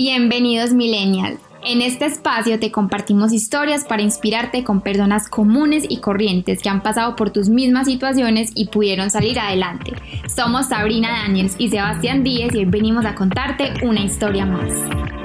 Bienvenidos Millennial. En este espacio te compartimos historias para inspirarte con personas comunes y corrientes que han pasado por tus mismas situaciones y pudieron salir adelante. Somos Sabrina Daniels y Sebastián Díez y hoy venimos a contarte una historia más.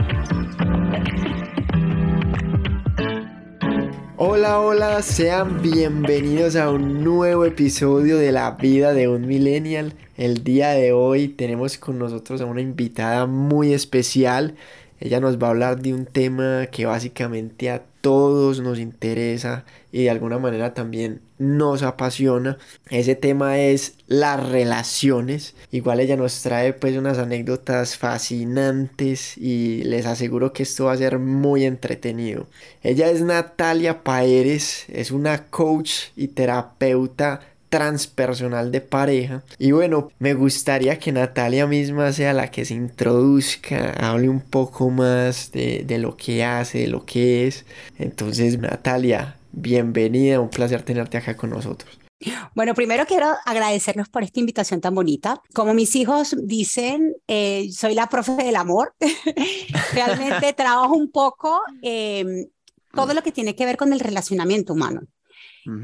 Hola, hola, sean bienvenidos a un nuevo episodio de La vida de un millennial. El día de hoy tenemos con nosotros a una invitada muy especial. Ella nos va a hablar de un tema que básicamente a todos nos interesa y de alguna manera también nos apasiona. Ese tema es las relaciones. Igual ella nos trae pues unas anécdotas fascinantes y les aseguro que esto va a ser muy entretenido. Ella es Natalia Paeres, es una coach y terapeuta transpersonal de pareja. Y bueno, me gustaría que Natalia misma sea la que se introduzca, hable un poco más de, de lo que hace, de lo que es. Entonces, Natalia, bienvenida, un placer tenerte acá con nosotros. Bueno, primero quiero agradecernos por esta invitación tan bonita. Como mis hijos dicen, eh, soy la profe del amor. Realmente trabajo un poco eh, todo lo que tiene que ver con el relacionamiento humano.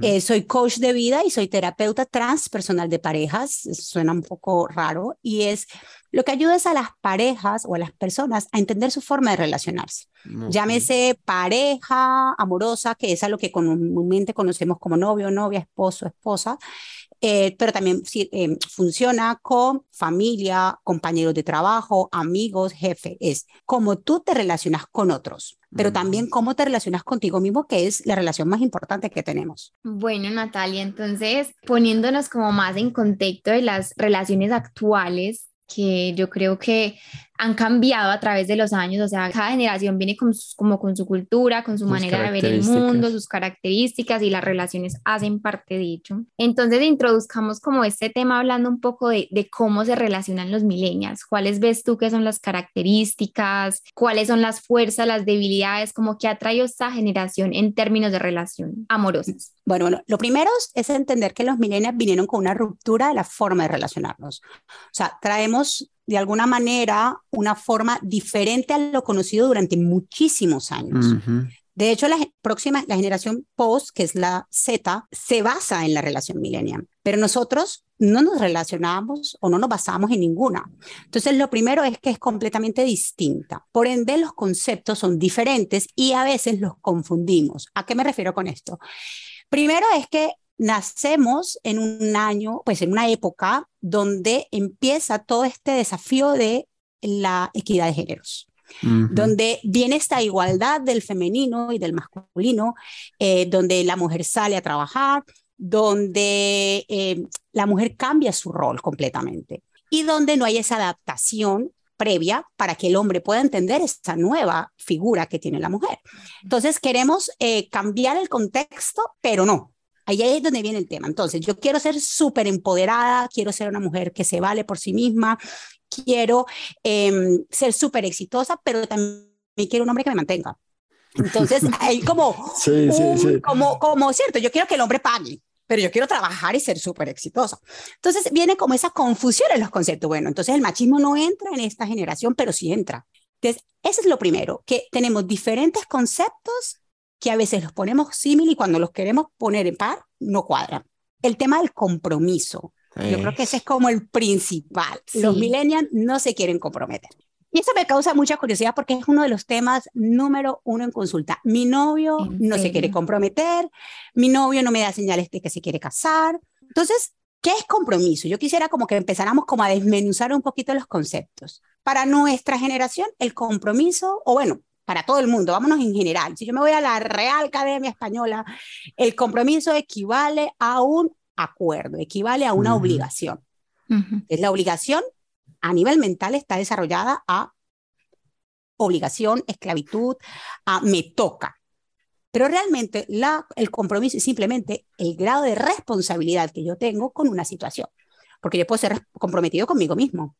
Eh, soy coach de vida y soy terapeuta transpersonal de parejas. Suena un poco raro y es lo que ayuda es a las parejas o a las personas a entender su forma de relacionarse. Llámese pareja amorosa, que es a lo que comúnmente conocemos como novio, novia, esposo, esposa, eh, pero también eh, funciona con familia, compañeros de trabajo, amigos, jefe. Es como tú te relacionas con otros, pero también cómo te relacionas contigo mismo, que es la relación más importante que tenemos. Bueno, Natalia, entonces poniéndonos como más en contexto de las relaciones actuales, que yo creo que han cambiado a través de los años, o sea, cada generación viene con, como con su cultura, con su manera de ver el mundo, sus características y las relaciones hacen parte de ello. Entonces introduzcamos como este tema hablando un poco de, de cómo se relacionan los millennials, cuáles ves tú que son las características, cuáles son las fuerzas, las debilidades, como que ha traído esta generación en términos de relación amorosas. Bueno, bueno, lo primero es entender que los millennials vinieron con una ruptura de la forma de relacionarnos. O sea, traemos de alguna manera una forma diferente a lo conocido durante muchísimos años. De hecho, la próxima, la generación post, que es la Z, se basa en la relación millennial, pero nosotros no nos relacionamos o no nos basamos en ninguna. Entonces, lo primero es que es completamente distinta. Por ende, los conceptos son diferentes y a veces los confundimos. ¿A qué me refiero con esto? Primero es que nacemos en un año, pues en una época donde empieza todo este desafío de la equidad de géneros. donde viene esta igualdad del femenino y del masculino, eh, donde la mujer sale a trabajar, donde eh, la mujer cambia su rol completamente y donde no hay esa adaptación previa para que el hombre pueda entender esta nueva figura que tiene la mujer. Entonces queremos eh, cambiar el contexto, pero no, Ahí es donde viene el tema. Entonces, yo quiero ser súper empoderada, quiero ser una mujer que se vale por sí misma, quiero em, ser súper exitosa, pero también quiero un hombre que me mantenga. Entonces, hay como, sí, sí, sí. como, como, cierto, yo quiero que el hombre pague, pero yo quiero trabajar y ser súper exitosa. Entonces, viene como esa confusión en los conceptos. Bueno, entonces el machismo no entra en esta generación, pero sí entra. Entonces, eso es lo primero, que tenemos diferentes conceptos que a veces los ponemos símil y cuando los queremos poner en par, no cuadran. El tema del compromiso. Yo creo que ese es como el principal. Los millennials no se quieren comprometer. Y eso me causa mucha curiosidad porque es uno de los temas número uno en consulta. Mi novio no se quiere comprometer, mi novio no me da señales de que se quiere casar. Entonces, ¿qué es compromiso? Yo quisiera como que empezáramos como a desmenuzar un poquito los conceptos. Para nuestra generación, el compromiso, o bueno, para todo el mundo, vámonos en general. Si yo me voy a la Real Academia Española, el compromiso equivale a un acuerdo, equivale a una obligación. Es la obligación a nivel mental está desarrollada a obligación, esclavitud, a me toca. Pero realmente la, el compromiso es simplemente el grado de responsabilidad que yo tengo con una situación, porque yo puedo ser comprometido conmigo mismo.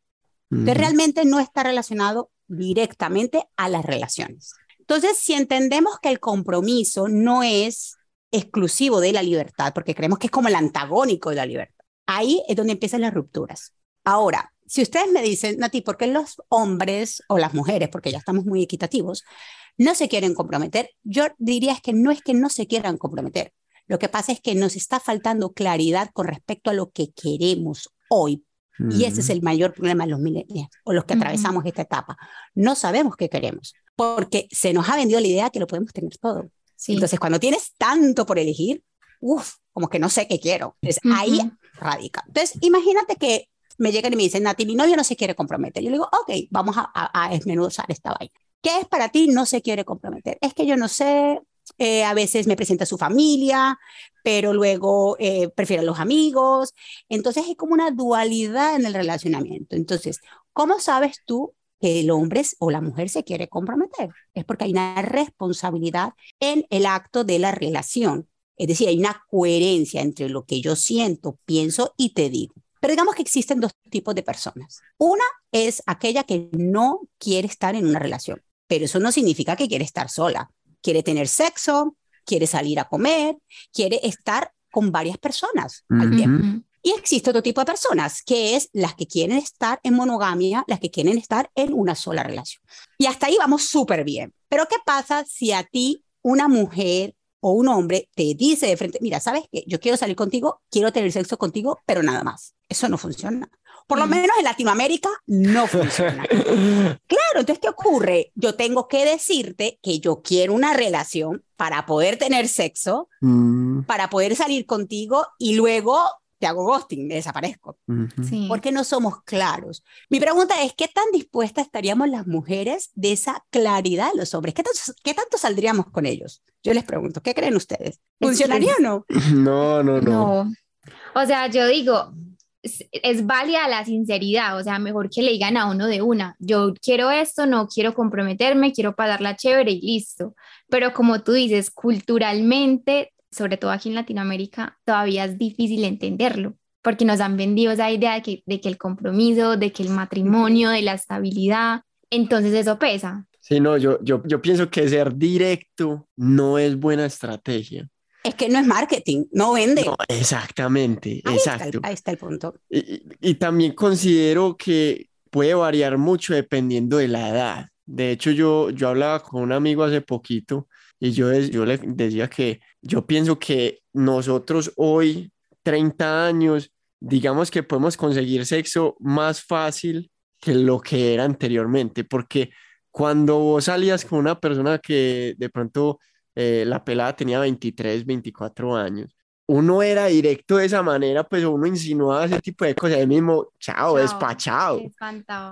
Entonces realmente no está relacionado directamente a las relaciones. Entonces, si entendemos que el compromiso no es exclusivo de la libertad, porque creemos que es como el antagónico de la libertad, ahí es donde empiezan las rupturas. Ahora, si ustedes me dicen, Nati, ¿por qué los hombres o las mujeres, porque ya estamos muy equitativos, no se quieren comprometer? Yo diría es que no es que no se quieran comprometer. Lo que pasa es que nos está faltando claridad con respecto a lo que queremos hoy. Y ese es el mayor problema de los millennials o los que atravesamos esta etapa. No sabemos qué queremos porque se nos ha vendido la idea que lo podemos tener todo. Entonces, cuando tienes tanto por elegir, uff, como que no sé qué quiero. Entonces, ahí radica. Entonces, imagínate que me llegan y me dicen, Nati, mi novio no se quiere comprometer. Yo le digo, ok, vamos a, a, desmenuzar esta vaina. ¿Qué es para ti no se quiere comprometer? Es que yo no sé, eh, a veces me presenta su familia, pero luego eh, prefiere a los amigos. Entonces es como una dualidad en el relacionamiento. Entonces, ¿cómo sabes tú que el hombre o la mujer se quiere comprometer? Es porque hay una responsabilidad en el acto de la relación. Es decir, hay una coherencia entre lo que yo siento, pienso y te digo. Pero digamos que existen dos tipos de personas. Una es aquella que no quiere estar en una relación, pero eso no significa que quiere estar sola. Quiere tener sexo, quiere salir a comer, quiere estar con varias personas al tiempo. Y existe otro tipo de personas, que es las que quieren estar en monogamia, las que quieren estar en una sola relación. Y hasta ahí vamos súper bien. Pero ¿qué pasa si a ti una mujer o un hombre te dice de frente, mira, ¿sabes qué? Yo quiero salir contigo, quiero tener sexo contigo, pero nada más. Eso no funciona. Por lo menos en Latinoamérica no funciona. claro, entonces, ¿qué ocurre? Yo tengo que decirte que yo quiero una relación para poder tener sexo, mm. para poder salir contigo y luego te hago ghosting, me desaparezco. Porque no somos claros. Mi pregunta es, ¿qué tan dispuestas estaríamos las mujeres de esa claridad de los hombres? ¿Qué tanto, qué tanto saldríamos con ellos? Yo les pregunto, ¿qué creen ustedes? ¿Funcionaría o no? No, no, no. No. O sea, yo digo, es, es, válida la sinceridad, o sea, mejor que le digan a uno de una, yo quiero esto, no quiero comprometerme, quiero pasarla chévere y listo. Pero como tú dices, culturalmente sobre todo aquí en Latinoamérica, todavía es difícil entenderlo, porque nos han vendido esa idea de que, de que el compromiso, de que el matrimonio, de la estabilidad, entonces eso pesa. Sí, no, yo, yo, yo pienso que ser directo no es buena estrategia. Es que no es marketing, no vende. exactamente, exacto. ahí está el punto. Y, y, también considero que puede variar mucho dependiendo de la edad. De hecho, yo, yo hablaba con un amigo hace poquito y yo, yo le decía que yo pienso que nosotros hoy, 30 años, digamos que podemos conseguir sexo más fácil que lo que era anteriormente, porque cuando vos salías con una persona que de pronto eh, la pelada tenía 23, 24 años, uno era directo de esa manera, pues uno insinuaba ese tipo de cosas, el mismo, chao, chao despachado.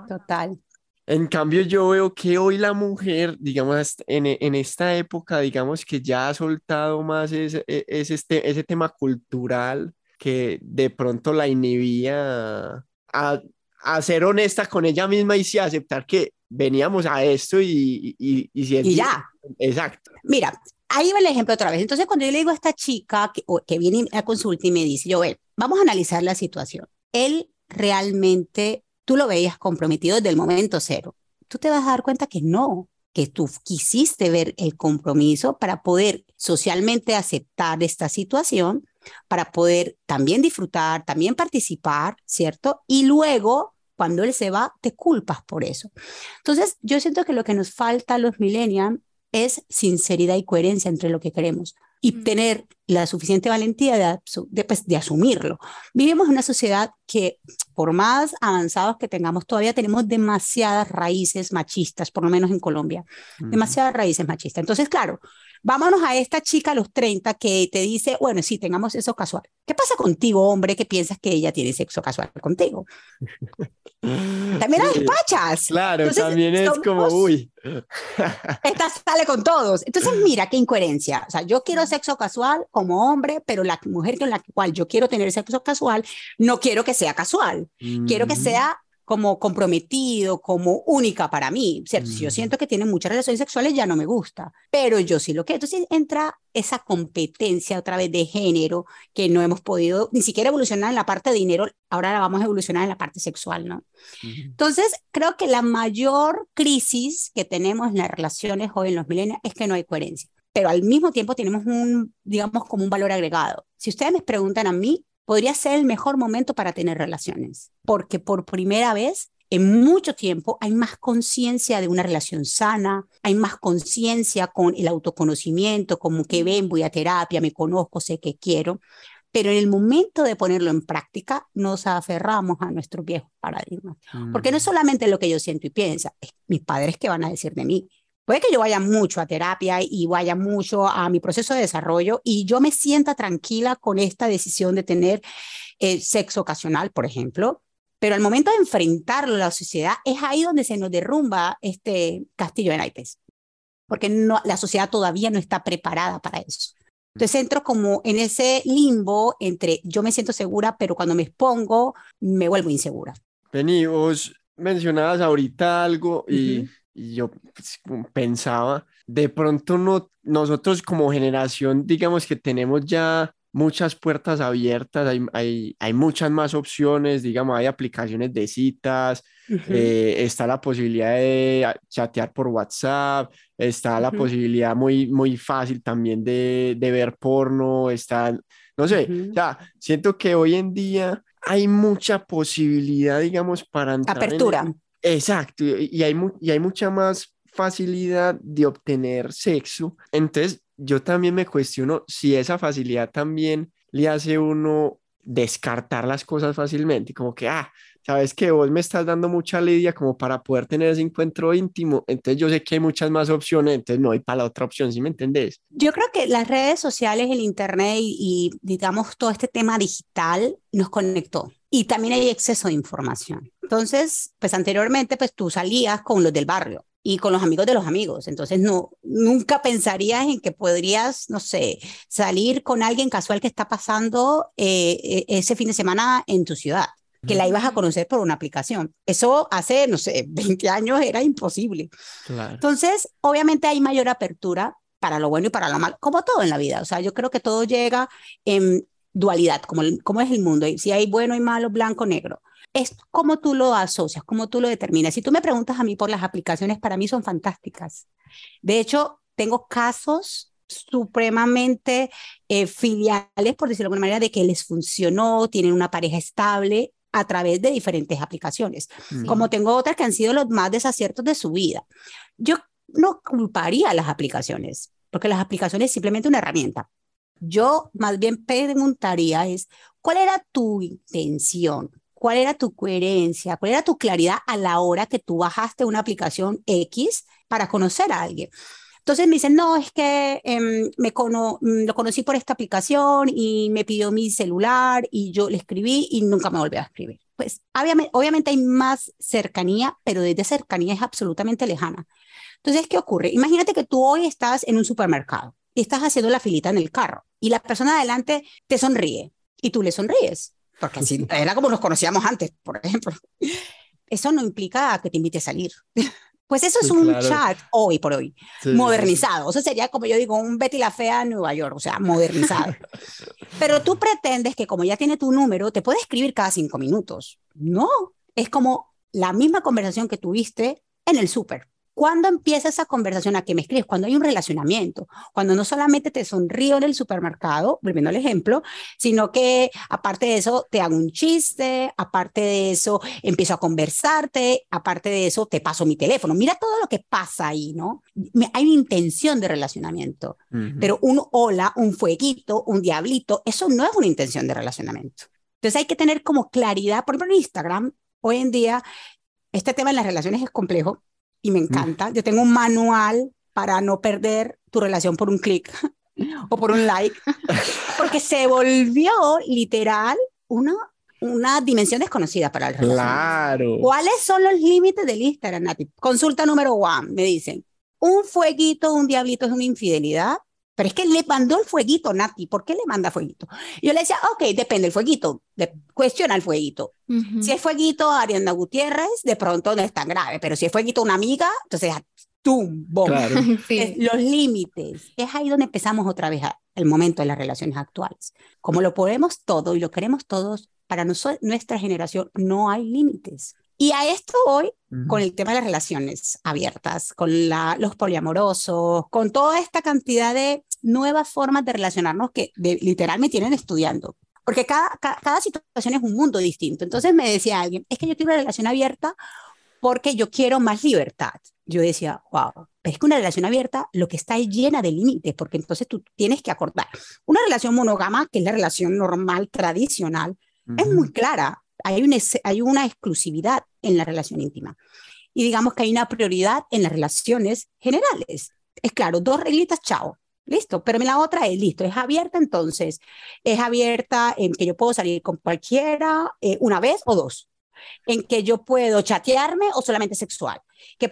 Total. En cambio, yo veo que hoy la mujer, digamos, en, en esta época, digamos que ya ha soltado más ese, ese, este, ese tema cultural que de pronto la inhibía a, a, ser honesta con ella misma y sí aceptar que veníamos a esto y, y, y, y ya. Exacto. Mira, ahí va el ejemplo otra vez. Entonces, cuando yo le digo a esta chica que, que viene a consulta y me dice, yo, vamos a analizar la situación. Él realmente tú lo veías comprometido desde el momento cero. Tú te vas a dar cuenta que no, que tú quisiste ver el compromiso para poder socialmente aceptar esta situación, para poder también disfrutar, también participar, ¿cierto? Y luego, cuando él se va, te culpas por eso. Entonces, yo siento que lo que nos falta a los millennials es sinceridad y coherencia entre lo que queremos y tener la suficiente valentía de, pues, de, asumirlo. Vivimos en una sociedad que, por más avanzados que tengamos, todavía tenemos demasiadas raíces machistas, por lo menos en Colombia, demasiadas raíces machistas. Entonces, claro, vámonos a esta chica a los 30 que te dice, bueno, sí, tengamos sexo casual. ¿Qué pasa contigo, hombre, que piensas que ella tiene sexo casual contigo? También las despachas. Claro, también es como, uy. Esta sale con todos. Entonces, mira qué incoherencia. O sea, yo quiero sexo casual como hombre, pero la mujer con la cual yo quiero tener sexo casual, no quiero que sea casual. Quiero que sea como comprometido, como única para mí, ¿cierto? Si yo siento que tiene muchas relaciones sexuales, ya no me gusta, pero yo sí lo que. Entonces entra esa competencia otra vez de género que no hemos podido ni siquiera evolucionar en la parte de dinero, ahora la vamos a evolucionar en la parte sexual, ¿no? Entonces, creo que la mayor crisis que tenemos en las relaciones hoy en los milenios es que no hay coherencia, pero al mismo tiempo tenemos un, digamos, como un valor agregado. Si ustedes me preguntan a mí, podría ser el mejor momento para tener relaciones, porque por primera vez en mucho tiempo hay más conciencia de una relación sana, hay más conciencia con el autoconocimiento, como que ven, voy a terapia, me conozco, sé que quiero, pero en el momento de ponerlo en práctica nos aferramos a nuestros viejos paradigmas, porque no es mm. solamente lo que yo siento y pienso, es mis padres que van a decir de mí. Puede que yo vaya mucho a terapia y vaya mucho a mi proceso de desarrollo y yo me sienta tranquila con esta decisión de tener eh, sexo ocasional, por ejemplo, pero al momento de enfrentarlo a la sociedad, es ahí donde se nos derrumba este castillo de naipes, porque no, la sociedad todavía no está preparada para eso. Entonces entro como en ese limbo entre yo me siento segura, pero cuando me expongo me vuelvo insegura. Penny, vos mencionabas ahorita algo y, yo pues, pensaba, de pronto no, nosotros como generación, digamos que tenemos ya muchas puertas abiertas, hay, hay, hay, muchas más opciones, digamos, hay aplicaciones de citas, eh, está la posibilidad de chatear por WhatsApp, está la posibilidad muy, muy fácil también de, de ver porno, está, no sé, ya siento que hoy en día hay mucha posibilidad, digamos, para Apertura. Exacto, y hay, y hay mucha más facilidad de obtener sexo. Entonces, yo también me cuestiono si esa facilidad también le hace uno descartar las cosas fácilmente, como que, ah, sabes que vos me estás dando mucha lidia como para poder tener ese encuentro íntimo, entonces yo sé que hay muchas más opciones, entonces no hay para la otra opción, ¿sí me entendés? Yo creo que las redes sociales, el internet y, y digamos todo este tema digital nos conectó y también hay exceso de información. Entonces, pues anteriormente, pues tú salías con los del barrio y con los amigos de los amigos. Entonces, no, nunca pensarías en que podrías, no sé, salir con alguien casual que está pasando eh, e, ese fin de semana en tu ciudad, que la ibas a conocer por una aplicación. Eso hace, no sé, 20 años era imposible. Entonces, obviamente hay mayor apertura para lo bueno y para lo malo, como todo en la vida. O sea, yo creo que todo llega en dualidad, como, como es el mundo. Si hay bueno y malo, blanco, negro es como tú lo asocias, como tú lo determinas. Si tú me preguntas a mí por las aplicaciones, para mí son fantásticas. De hecho, tengo casos supremamente eh, filiales, por decirlo de alguna manera, de que les funcionó, tienen una pareja estable a través de diferentes aplicaciones, como tengo otras que han sido los más desaciertos de su vida. Yo no culparía las aplicaciones, porque las aplicaciones es simplemente una herramienta. Yo más bien preguntaría es, ¿cuál era tu intención? cuál era tu coherencia, cuál era tu claridad a la hora que tú bajaste una aplicación X para conocer a alguien. Entonces me dicen, no, es que em, me mm, lo conocí por esta aplicación y me pidió mi celular y yo le escribí y nunca me volvió a escribir. Pues obviamente, obviamente hay más cercanía, pero desde cercanía es absolutamente lejana. Entonces, ¿qué ocurre? Imagínate que tú hoy estás en un supermercado y estás haciendo la filita en el carro y la persona adelante te sonríe y tú le sonríes porque así era como nos conocíamos antes, por ejemplo. Eso no implica que te invite a salir. Pues eso es un chat hoy por hoy, modernizado. Eso sería, como yo digo, un Betty la Fea en Nueva York, o sea, modernizado. Pero tú pretendes que como ya tiene tu número, te puede escribir cada cinco minutos. No, es como la misma conversación que tuviste en el súper. ¿Cuándo empieza esa conversación a que me escribes? Cuando hay un relacionamiento, cuando no solamente te sonrío en el supermercado, volviendo al ejemplo, sino que aparte de eso te hago un chiste, aparte de eso empiezo a conversarte, aparte de eso te paso mi teléfono. Mira todo lo que pasa ahí, ¿no? Hay una intención de relacionamiento, pero un hola, un fueguito, un diablito, eso no es una intención de relacionamiento. Entonces hay que tener como claridad, por ejemplo en Instagram, hoy en día, este tema de las relaciones es complejo y me mm. encanta. Yo tengo un manual para no perder tu relación por un clic o por un like, porque se volvió literal una, una dimensión desconocida para el. Claro. ¿Cuáles son los límites del Instagram, Nati? Consulta número one, me dicen, un fueguito, un diablito es una infidelidad. Pero es que le mandó el fueguito, Nati. ¿Por qué le manda fueguito? Yo le decía, ok, depende del fueguito. De, cuestiona el fueguito. Si es fueguito Ariana Gutiérrez, de pronto no es tan grave. Pero si es fueguito una amiga, entonces, ¡tum! ¡Bom! Los límites. Es ahí donde empezamos otra vez el momento de las relaciones actuales. Como lo podemos todo y lo queremos todos, para nuestra generación no hay límites. Y a esto hoy, con el tema de las relaciones abiertas, con la, los poliamorosos, con toda esta cantidad de nuevas formas de relacionarnos que literalmente tienen estudiando. porque cada, cada, situación es un mundo distinto. Entonces me decía alguien, es que yo tengo una relación abierta porque yo quiero más libertad. Yo decía, wow, es que una relación abierta lo que está es llena de límites, porque entonces tú tienes que acordar. Una relación monógama, que es la relación normal, tradicional, es muy clara. Hay una, hay una exclusividad en la relación íntima. Y digamos que hay una prioridad en las relaciones generales. Es claro, dos reglitas, chao. Listo, pero la otra es listo, es abierta entonces, es abierta en que yo puedo salir con cualquiera eh, una vez o dos, en que yo puedo chatearme o solamente sexual. Que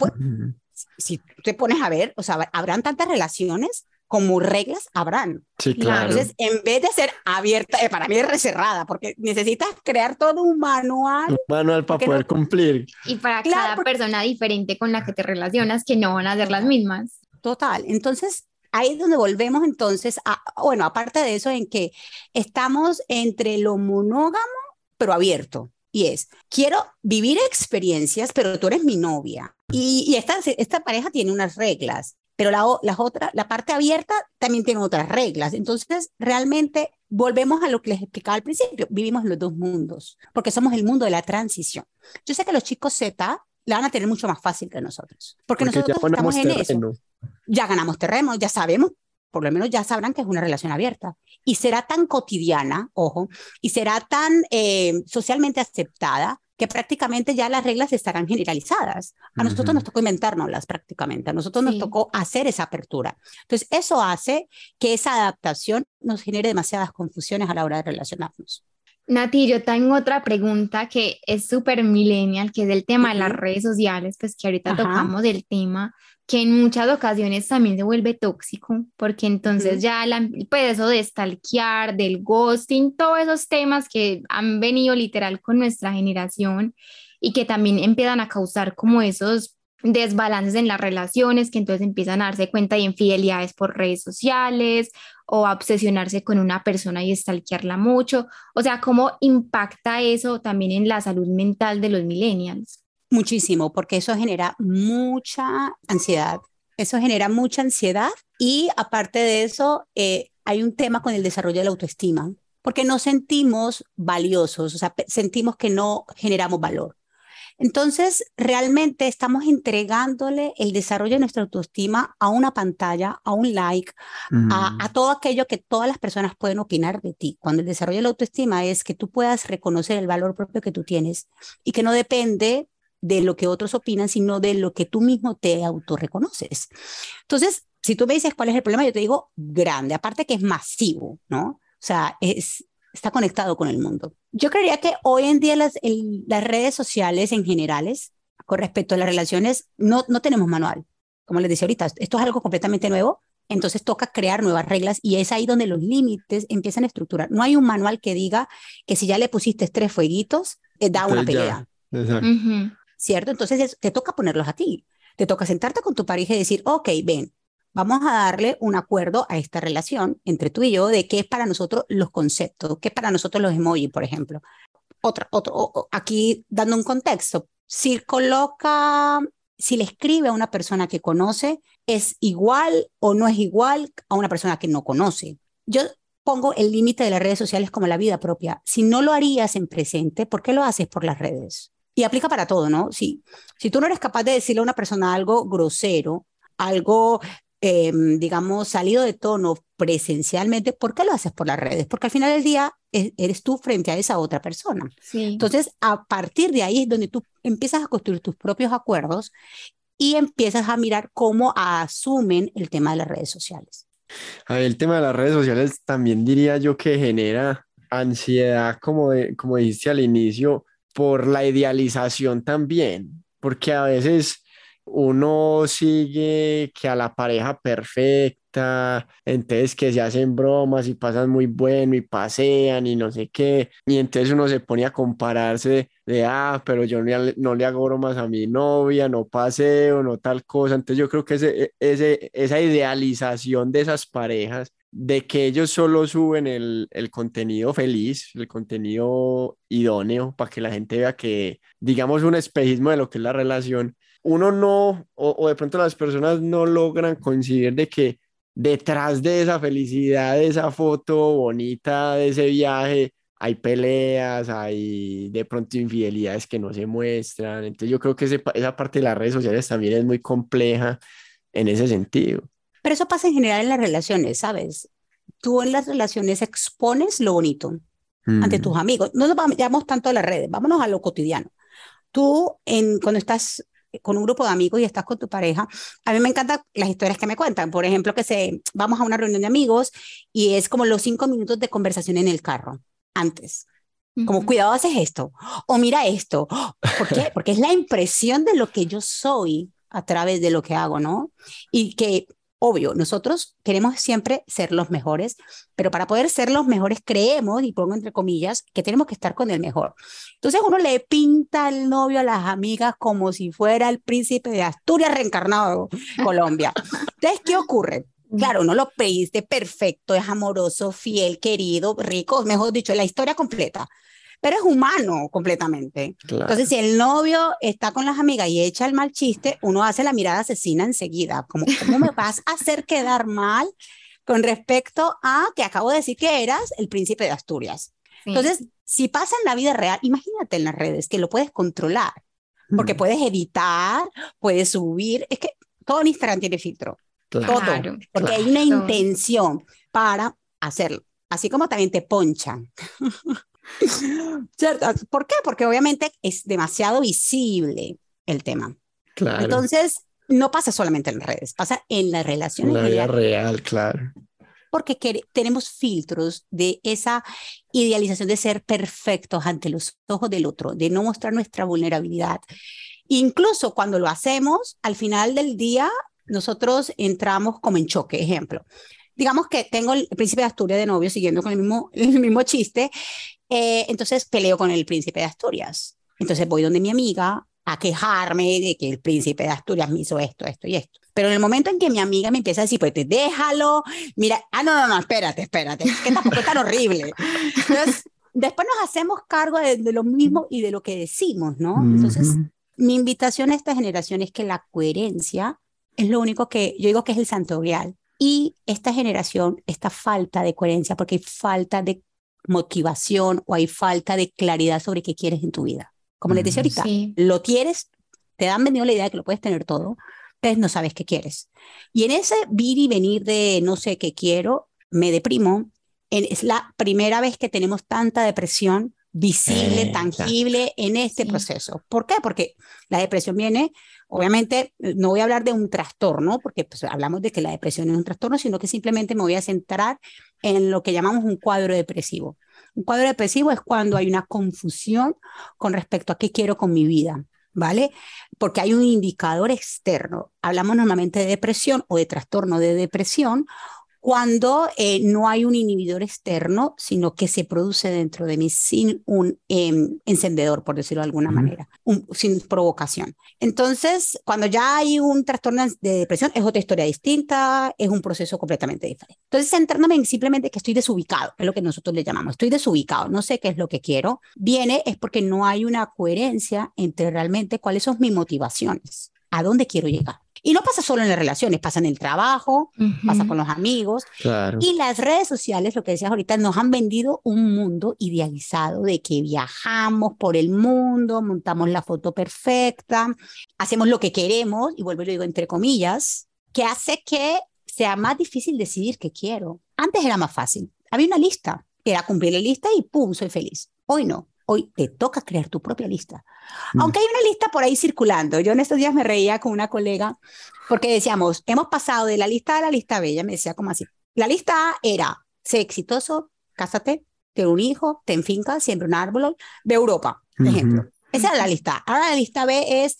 Si te pones a ver, o sea, habrán tantas relaciones como reglas habrán. Sí, claro. Entonces, en vez de ser abierta, eh, para mí es reserrada, porque necesitas crear todo un manual. Un manual para poder cumplir. Y para cada persona diferente con la que te relacionas, que no van a ser las mismas. Total. Entonces, ahí es donde volvemos entonces a, bueno, aparte de eso, en que estamos entre lo monógamo, pero abierto. Y es, quiero vivir experiencias, pero tú eres mi novia. Y, y esta, esta pareja tiene unas reglas pero la, las otras, la parte abierta también tiene otras reglas. Entonces, realmente volvemos a lo que les explicaba al principio, vivimos los dos mundos, porque somos el mundo de la transición. Yo sé que los chicos Z la van a tener mucho más fácil que nosotros, porque, nosotros estamos en eso. Ya ganamos terreno, ya sabemos, por lo menos ya sabrán que es una relación abierta. Y será tan cotidiana, ojo, y será tan eh, socialmente aceptada que prácticamente ya las reglas estarán generalizadas. A nosotros nos tocó inventárnoslas prácticamente, a nosotros nos tocó hacer esa apertura. Entonces, eso hace que esa adaptación nos genere demasiadas confusiones a la hora de relacionarnos. Nati, yo tengo otra pregunta que es súper millennial, que es el tema de las redes sociales, pues que ahorita tocamos el tema, que en muchas ocasiones también se vuelve tóxico, porque entonces ya, la, pues eso de stalkear, del ghosting, todos esos temas que han venido literal con nuestra generación y que también empiezan a causar como esos desbalances en las relaciones, que entonces empiezan a darse cuenta de infidelidades por redes sociales o a obsesionarse con una persona y stalkearla mucho. O sea, ¿cómo impacta eso también en la salud mental de los millennials? Muchísimo, porque eso genera mucha ansiedad. Eso genera mucha ansiedad y aparte de eso, eh, hay un tema con el desarrollo de la autoestima, porque no sentimos valiosos, o sea, sentimos que no generamos valor. Entonces, realmente estamos entregándole el desarrollo de nuestra autoestima a una pantalla, a un like, a, a, todo aquello que todas las personas pueden opinar de ti. Cuando el desarrollo de la autoestima es que tú puedas reconocer el valor propio que tú tienes y que no depende de lo que otros opinan, sino de lo que tú mismo te autorreconoces. Entonces, si tú me dices cuál es el problema, yo te digo grande, aparte que es masivo, ¿no? O sea, es, está conectado con el mundo. Yo creería que hoy en día las, las redes sociales en generales, con respecto a las relaciones, no, no tenemos manual. Como les decía ahorita, esto es algo completamente nuevo, entonces toca crear nuevas reglas y es ahí donde los límites empiezan a estructurar. No hay un manual que diga que si ya le pusiste tres fueguitos, eh, da una pelea. ¿cierto? Entonces te toca ponerlos a ti. Te toca sentarte con tu pareja y decir, ok, ven, vamos a darle un acuerdo a esta relación entre tú y yo de qué es para nosotros los conceptos, qué es para nosotros los emojis, por ejemplo. Otra, otro, aquí dando un contexto, si coloca, si le escribe a una persona que conoce, es igual o no es igual a una persona que no conoce. Yo pongo el límite de las redes sociales como la vida propia. Si no lo harías en presente, ¿por qué lo haces por las redes? Y aplica para todo, ¿no? Si, si tú no eres capaz de decirle a una persona algo grosero, algo, em, digamos, salido de tono presencialmente, ¿por qué lo haces por las redes? Porque al final del día eres tú frente a esa otra persona. Entonces, a partir de ahí es donde tú empiezas a construir tus propios acuerdos y empiezas a mirar cómo asumen el tema de las redes sociales. el tema de las redes sociales también diría yo que genera ansiedad, como, como dijiste al inicio, por la idealización también, porque a veces uno sigue que a la pareja perfecta, entonces que se hacen bromas y pasan muy bueno y pasean y no sé qué, y entonces uno se pone a compararse de, ah, pero yo no le, hago bromas a mi novia, no paseo, no tal cosa, entonces yo creo que ese, ese, esa idealización de esas parejas de que ellos solo suben el, contenido feliz, el contenido idóneo, para que la gente vea que, digamos, un espejismo de lo que es la relación, uno no, o, de pronto las personas no logran coincidir de que detrás de esa felicidad, de esa foto bonita, de ese viaje, hay peleas, hay de pronto infidelidades que no se muestran. Entonces yo creo que esa parte de las redes sociales también es muy compleja en ese sentido. Pero eso pasa en general en las relaciones, ¿sabes? Tú en las relaciones expones lo bonito ante tus mm. amigos. No nos vamos tanto a las redes, vámonos a lo cotidiano. Tú, en, cuando estás con un grupo de amigos y estás con tu pareja, a mí me encantan las historias que me cuentan. Por ejemplo, que se, vamos a una reunión de amigos y es como los cinco minutos de conversación en el carro antes. Como, cuidado, haces esto. O mira esto. ¿Por qué? Porque es la impresión de lo que yo soy a través de lo que hago, ¿no? Y que, obvio, nosotros queremos siempre ser los mejores, pero para poder ser los mejores creemos, y pongo entre comillas, que tenemos que estar con el mejor. Entonces uno le pinta al novio a las amigas como si fuera el príncipe de Asturias reencarnado en Colombia. Entonces, ¿qué ocurre? Claro, no lo pediste perfecto, es amoroso, fiel, querido, rico, mejor dicho, la historia completa. Pero es humano completamente. Entonces, si el novio está con las amigas y echa el mal chiste, uno hace la mirada asesina enseguida. Como, ¿Cómo me vas a hacer quedar mal con respecto a que acabo de decir que eras el príncipe de Asturias? Entonces, si pasa en la vida real, imagínate en las redes que lo puedes controlar, porque puedes editar, puedes subir. Es que todo en Instagram tiene filtro todo, porque hay una intención para hacerlo, así como también te ponchan. ¿Cierto? ¿Por qué? Porque obviamente es demasiado visible el tema. Claro. Entonces, no pasa solamente en las redes, pasa en las relaciones. En la vida real, claro. Porque tenemos filtros de esa idealización de ser perfectos ante los ojos del otro, de no mostrar nuestra vulnerabilidad. Incluso cuando lo hacemos, al final del día nosotros entramos como en choque, ejemplo. Digamos que tengo el príncipe de Asturias de novio siguiendo con el mismo, el mismo chiste, eh, entonces peleo con el príncipe de Asturias. Entonces voy donde mi amiga a quejarme de que el príncipe de Asturias me hizo esto, esto y esto. Pero en el momento en que mi amiga me empieza a decir, pues te déjalo, mira, ah, no, no, no, espérate, espérate, que tampoco es tan horrible. Entonces, después nos hacemos cargo de, de, lo mismo y de lo que decimos, ¿no? Entonces, mi invitación a esta generación es que la coherencia es lo único que yo digo que es el santo grial. Y esta generación, esta falta de coherencia, porque hay falta de motivación o hay falta de claridad sobre qué quieres en tu vida. Como les decía ahorita, lo quieres, te dan vendido la idea de que lo puedes tener todo, pero no sabes qué quieres. Y en ese vir y venir de no sé qué quiero, me deprimo. es la primera vez que tenemos tanta depresión visible, tangible en este proceso. ¿Por qué? Porque la depresión viene, obviamente, no voy a hablar de un trastorno, porque pues, hablamos de que la depresión es un trastorno, sino que simplemente me voy a centrar en lo que llamamos un cuadro depresivo. Un cuadro depresivo es cuando hay una confusión con respecto a qué quiero con mi vida. ¿Vale? Porque hay un indicador externo. Hablamos normalmente de depresión o de trastorno de depresión cuando eh, no hay un inhibidor externo, sino que se produce dentro de mí sin un em, encendedor, por decirlo de alguna manera, sin provocación. Entonces, cuando ya hay un trastorno de depresión, es otra historia distinta, es un proceso completamente diferente. Entonces, centrándome en simplemente que estoy desubicado, es lo que nosotros le llamamos, estoy desubicado, no sé qué es lo que quiero, viene es porque no hay una coherencia entre realmente cuáles son mis motivaciones, a dónde quiero llegar. Y no pasa solo en las relaciones, pasa en el trabajo, pasa con los amigos. Y las redes sociales, lo que decías ahorita, nos han vendido un mundo idealizado de que viajamos por el mundo, montamos la foto perfecta, hacemos lo que queremos, y vuelvo y lo digo entre comillas, que hace que sea más difícil decidir qué quiero. Antes era más fácil. Había una lista, era cumplir la lista y ¡pum! soy feliz. Hoy no. Hoy te toca crear tu propia lista. Mm. Aunque hay una lista por ahí circulando. Yo en estos días me reía con una colega porque decíamos, hemos pasado de la lista A la lista B. Ella me decía como así. La lista A era, sé exitoso, cásate, ten un hijo, ten finca, siempre un árbol, de Europa, por ejemplo. Esa era la lista. Ahora la lista B es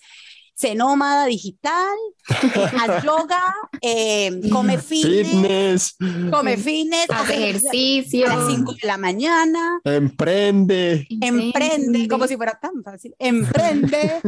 nómada digital, haz yoga, eh, come fitness, come fitness, hace ejercicio a las 5 de la mañana, emprende, emprende, como si fuera tan fácil, emprende.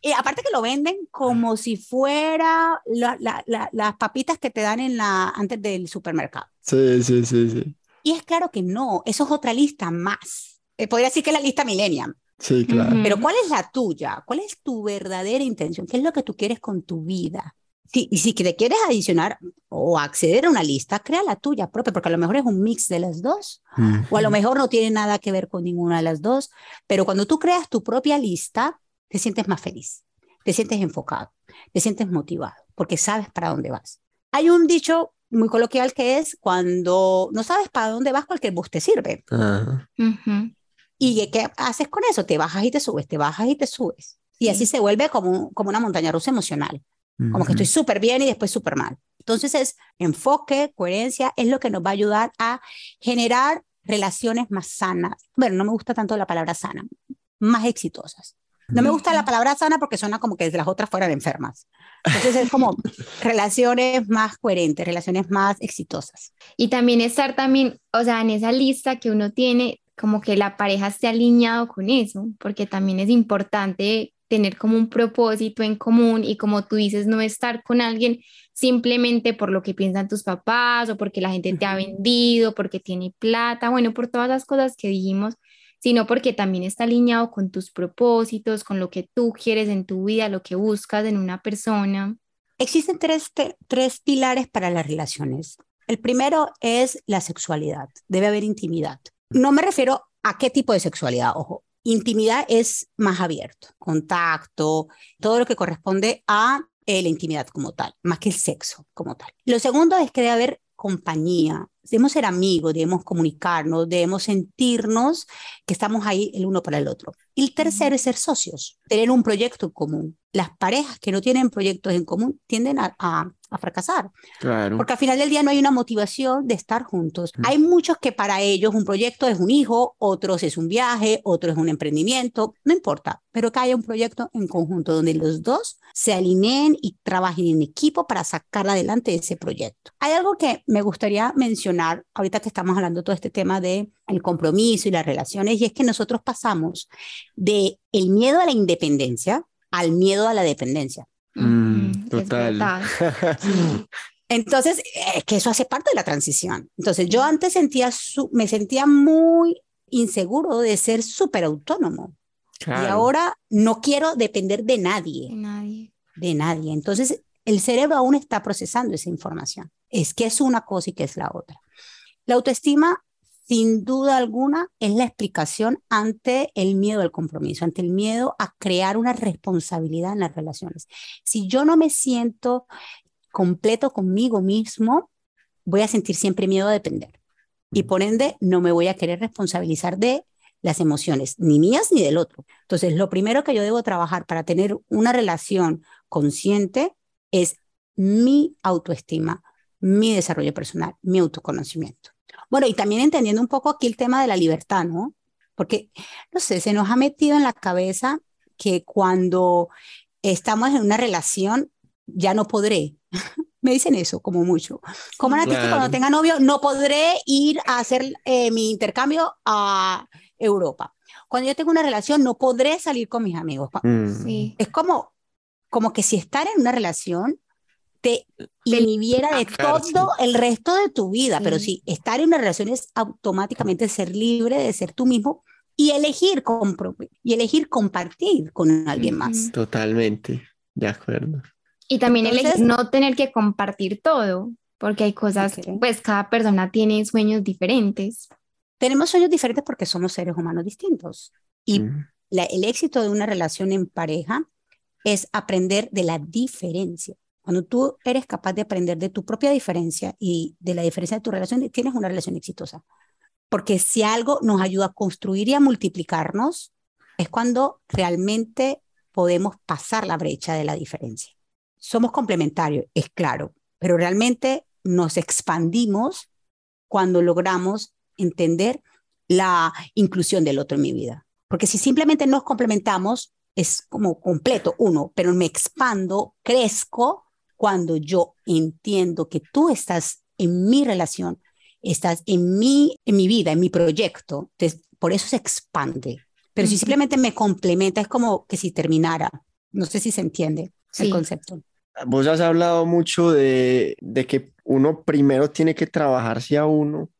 y aparte que lo venden como si fuera las papitas que te dan en la, antes del supermercado. Sí, sí, sí, sí. Y es claro que no, eso es otra lista más. Eh, podría decir que es la lista millennial. Sí, claro. Pero ¿cuál es la tuya? ¿Cuál es tu verdadera intención? ¿Qué es lo que tú quieres con tu vida? Sí, y si te quieres adicionar o acceder a una lista, crea la tuya propia, porque a lo mejor es un mix de las dos, o a lo mejor no tiene nada que ver con ninguna de las dos, pero cuando tú creas tu propia lista, te sientes más feliz, te sientes enfocado, te sientes motivado, porque sabes para dónde vas. Hay un dicho muy coloquial que es cuando no sabes para dónde vas, cualquier bus te sirve. ¿Y qué haces con eso? Te bajas y te subes, te bajas y te subes. Y así se vuelve como, como una montaña rusa emocional. Como que estoy súper bien y después súper mal. Entonces es enfoque, coherencia, es lo que nos va a ayudar a generar relaciones más sanas. Bueno, no me gusta tanto la palabra sana, más exitosas. No me gusta la palabra sana porque suena como que las otras fueran enfermas. Entonces es como relaciones más coherentes, relaciones más exitosas. Y también estar también, o sea, en esa lista que uno tiene, como que la pareja esté alineado con eso, porque también es importante tener como un propósito en común y como tú dices, no estar con alguien simplemente por lo que piensan tus papás o porque la gente te ha vendido, porque tiene plata, bueno, por todas las cosas que dijimos, sino porque también está alineado con tus propósitos, con lo que tú quieres en tu vida, lo que buscas en una persona. Existen tres, tres pilares para las relaciones. El primero es la sexualidad, debe haber intimidad. No me refiero a qué tipo de sexualidad, ojo, Intimidad es más abierto, contacto, todo lo que corresponde a eh, la intimidad como tal, más que el sexo como tal. Lo segundo es que debe haber compañía, debemos ser amigos, debemos comunicarnos, debemos sentirnos que estamos ahí el uno para el otro. Y el tercero es ser socios, tener un proyecto en común. Las parejas que no tienen proyectos en común tienden a, a fracasar. Claro. Porque al final del día no hay una motivación de estar juntos. Mm. Hay muchos que para ellos un proyecto es un hijo, otros es un viaje, otros es un emprendimiento, no importa, pero que haya un proyecto en conjunto donde los dos se alineen y trabajen en equipo para sacar adelante ese proyecto. Hay algo que me gustaría mencionar ahorita que estamos hablando todo este tema de el compromiso y las relaciones y es que nosotros pasamos de el miedo a la independencia al miedo a la dependencia. Mm, total. Entonces, es que eso hace parte de la transición. Entonces, yo antes sentía me sentía muy inseguro de ser súper autónomo. Y ahora no quiero depender de nadie. De nadie. De nadie. Entonces, el cerebro aún está procesando esa información. Es que es una cosa y que es la otra. La autoestima sin duda alguna, es la explicación ante el miedo al compromiso, ante el miedo a crear una responsabilidad en las relaciones. Si yo no me siento completo conmigo mismo, voy a sentir siempre miedo a depender. Y por ende, no me voy a querer responsabilizar de las emociones, ni mías ni del otro. Entonces, lo primero que yo debo trabajar para tener una relación consciente es mi autoestima, mi desarrollo personal, mi autoconocimiento. Bueno, y también entendiendo un poco aquí el tema de la libertad, ¿no? Porque, no sé, se nos ha metido en la cabeza que cuando estamos en una relación, ya no podré. Me dicen eso como mucho. Como artista, cuando tenga novio, no podré ir a hacer eh, mi intercambio a Europa. Cuando yo tengo una relación, no podré salir con mis amigos. Mm. Sí. Es como, como que si estar en una relación te inhibiera de todo el resto de tu vida. Pero sí, estar en una relación es automáticamente ser libre de ser tú mismo y elegir, y elegir compartir con alguien más. Totalmente, de acuerdo. Y también elegir no tener que compartir todo, porque hay cosas, pues cada persona tiene sueños diferentes. Tenemos sueños diferentes porque somos seres humanos distintos. Y el éxito de una relación en pareja es aprender de la diferencia. Cuando tú eres capaz de aprender de tu propia diferencia y de la diferencia de tu relación, tienes una relación exitosa. Porque si algo nos ayuda a construir y a multiplicarnos, es cuando realmente podemos pasar la brecha de la diferencia. Somos complementarios, es claro, pero realmente nos expandimos cuando logramos entender la inclusión del otro en mi vida. Porque si simplemente nos complementamos, es como completo uno, pero me expando, crezco cuando yo entiendo que tú estás en mi relación, estás en mi, en mi vida, en mi proyecto, entonces, por eso se expande. Pero si simplemente me complementa, es como que si terminara. No sé si se entiende el concepto. Vos has hablado mucho de, de, que uno primero tiene que trabajarse a uno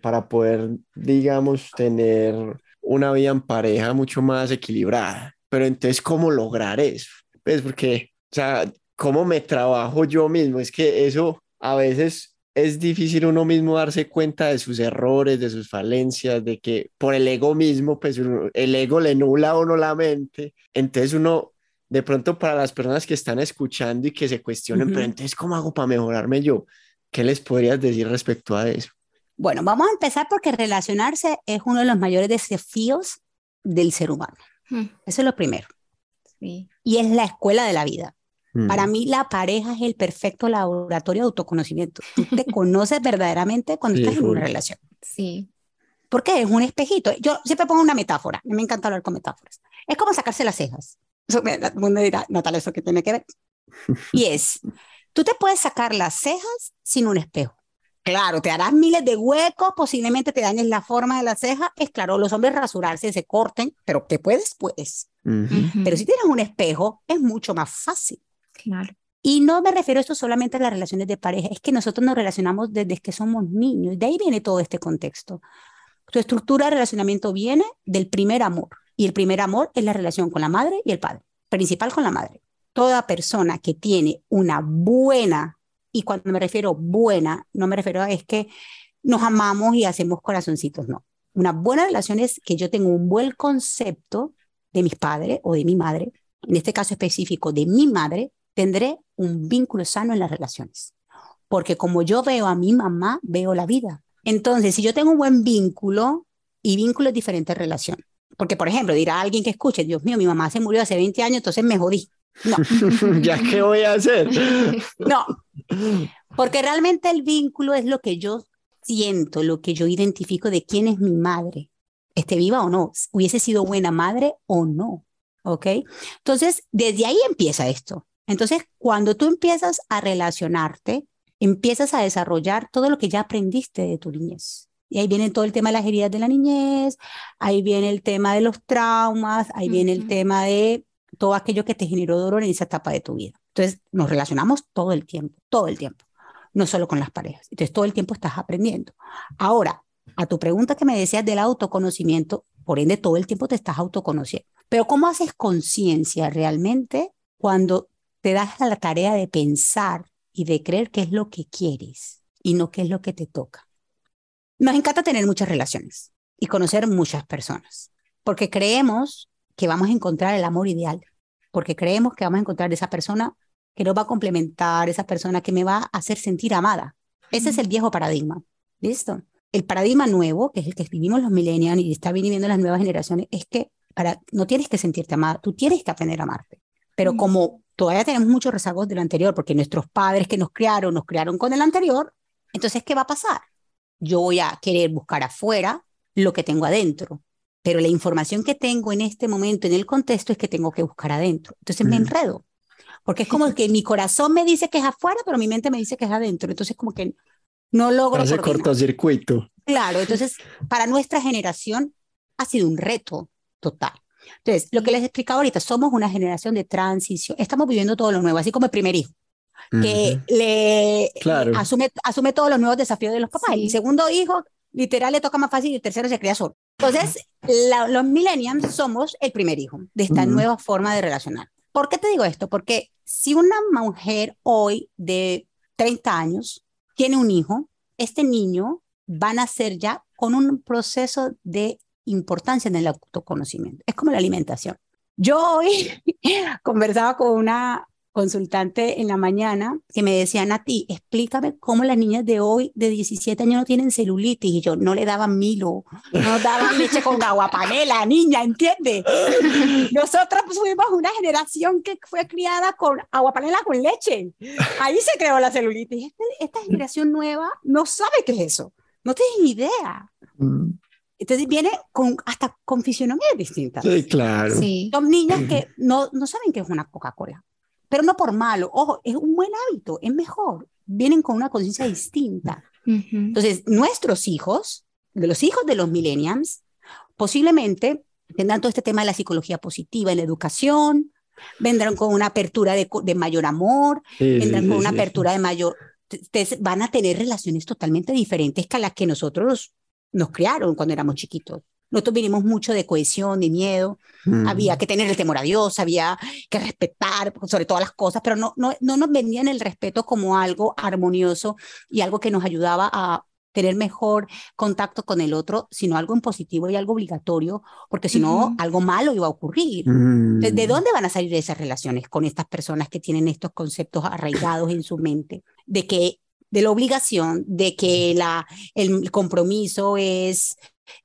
para poder, digamos, tener una vida en pareja mucho más equilibrada. Pero entonces, ¿cómo lograr eso? Pues porque, o sea, ¿cómo me trabajo yo mismo? Es que eso a veces es difícil uno mismo darse cuenta de sus errores, de sus falencias, de que por el ego mismo, pues el ego le nula a uno la mente. Entonces uno, de pronto para las personas que están escuchando y que se cuestionen, pero entonces, ¿cómo hago para mejorarme yo? ¿Qué les podrías decir respecto a eso? Bueno, vamos a empezar porque relacionarse es uno de los mayores desafíos del ser humano. Hmm. Eso es lo primero. Sí. Y es la escuela de la vida. Para mm. mí la pareja es el perfecto laboratorio de autoconocimiento. Tú te conoces verdaderamente cuando estás en una relación. Sí. Porque es un espejito. Yo siempre pongo una metáfora. Me encanta hablar con metáforas. Es como sacarse las cejas. Eso, el mundo dirá, Natalia, ¿eso qué tiene que ver? Y es, tú te puedes sacar las cejas sin un espejo. Claro, te harás miles de huecos, posiblemente te dañes la forma de la ceja. Es claro, los hombres rasurarse, se corten, pero que puedes, puedes. Pero si tienes un espejo, es mucho más fácil. Claro. Y no me refiero esto solamente a las relaciones de pareja, es que nosotros nos relacionamos desde que somos niños, de ahí viene todo este contexto. Tu estructura de relacionamiento viene del primer amor, y el primer amor es la relación con la madre y el padre, principal con la madre. Toda persona que tiene una buena, y cuando me refiero buena, no me refiero a es que nos amamos y hacemos corazoncitos, no. Una buena relación es que yo tengo un buen concepto de mis padres o de mi madre, en este caso específico de mi madre, tendré un vínculo sano en las relaciones. Porque como yo veo a mi mamá, veo la vida. Entonces, si yo tengo un buen vínculo, y vínculo es diferente relación. Porque, por ejemplo, dirá alguien que escuche, Dios mío, mi mamá se murió hace 20 años, entonces me jodí. No. ¿Ya qué voy a hacer? no. Porque realmente el vínculo es lo que yo siento, lo que yo identifico de quién es mi madre, esté viva o no, hubiese sido buena madre o no. ¿Ok? Entonces, desde ahí empieza esto. Entonces, cuando tú empiezas a relacionarte, empiezas a desarrollar todo lo que ya aprendiste de tu niñez. Y ahí viene todo el tema de las heridas de la niñez, ahí viene el tema de los traumas, ahí viene el tema de todo aquello que te generó dolor en esa etapa de tu vida. Entonces, nos relacionamos todo el tiempo, todo el tiempo, no solo con las parejas. Entonces, todo el tiempo estás aprendiendo. Ahora, a tu pregunta que me decías del autoconocimiento, por ende, todo el tiempo te estás autoconociendo. Pero ¿cómo haces conciencia realmente cuando te das la tarea de pensar y de creer qué es lo que quieres y no qué es lo que te toca. Nos encanta tener muchas relaciones y conocer muchas personas, porque creemos que vamos a encontrar el amor ideal, porque creemos que vamos a encontrar esa persona que nos va a complementar, esa persona que me va a hacer sentir amada. Ese es el viejo paradigma. ¿Listo? El paradigma nuevo, que es el que vivimos los millennials y está viviendo las nuevas generaciones, es que para, no tienes que sentirte amada, tú tienes que aprender a amarte. Pero como todavía tenemos muchos rezagos del anterior, porque nuestros padres que nos criaron, nos criaron con el anterior, entonces, ¿qué va a pasar? Yo voy a querer buscar afuera lo que tengo adentro, pero la información que tengo en este momento, en el contexto, es que tengo que buscar adentro. Entonces me enredo, porque es como que mi corazón me dice que es afuera, pero mi mente me dice que es adentro. Entonces, como que no logro. Hace cortocircuito. Claro, entonces, para nuestra generación ha sido un reto total. Entonces, lo que les explicaba ahorita, somos una generación de transición, estamos viviendo todo lo nuevo, así como el primer hijo, que le asume, asume todos los nuevos desafíos de los papás. El segundo hijo, literal, le toca más fácil y el tercero se cría solo. Entonces, los millennials somos el primer hijo de esta nueva forma de relacionar. ¿Por qué te digo esto? Porque si una mujer hoy de 30 años tiene un hijo, este niño va a nacer ya con un proceso de importancia en el autoconocimiento. Es como la alimentación. Yo hoy conversaba con una consultante en la mañana que me decía, Nati, explícame cómo las niñas de hoy de 17 años no tienen celulitis. Y yo no le daban milo, no daban leche con agua panela, niña, ¿entiendes? Nosotros fuimos una generación que fue criada con agua panela con leche. Ahí se creó la celulitis. Este, esta generación nueva no sabe qué es eso, no tiene idea. Entonces viene con, hasta con fisionomías distintas. Sí, claro. Son niñas que no, no saben qué es una Coca-Cola, pero no por malo. Ojo, es un buen hábito, es mejor. Vienen con una conciencia distinta. Entonces, nuestros hijos, de los hijos de los millennials, posiblemente tendrán todo este tema de la psicología positiva en la educación, vendrán con una apertura de, de mayor amor, vendrán con una apertura de mayor... van a tener relaciones totalmente diferentes que a las que nosotros nos criaron cuando éramos chiquitos. Nosotros vinimos mucho de cohesión, de miedo. Mm. Había que tener el temor a Dios, había que respetar sobre todas las cosas, pero no, no, no nos vendían el respeto como algo armonioso y algo que nos ayudaba a tener mejor contacto con el otro, sino algo en positivo y algo obligatorio, porque si no, algo malo iba a ocurrir. Mm. ¿De, de dónde van a salir esas relaciones con estas personas que tienen estos conceptos arraigados en su mente? De que de la obligación, de que la, el compromiso es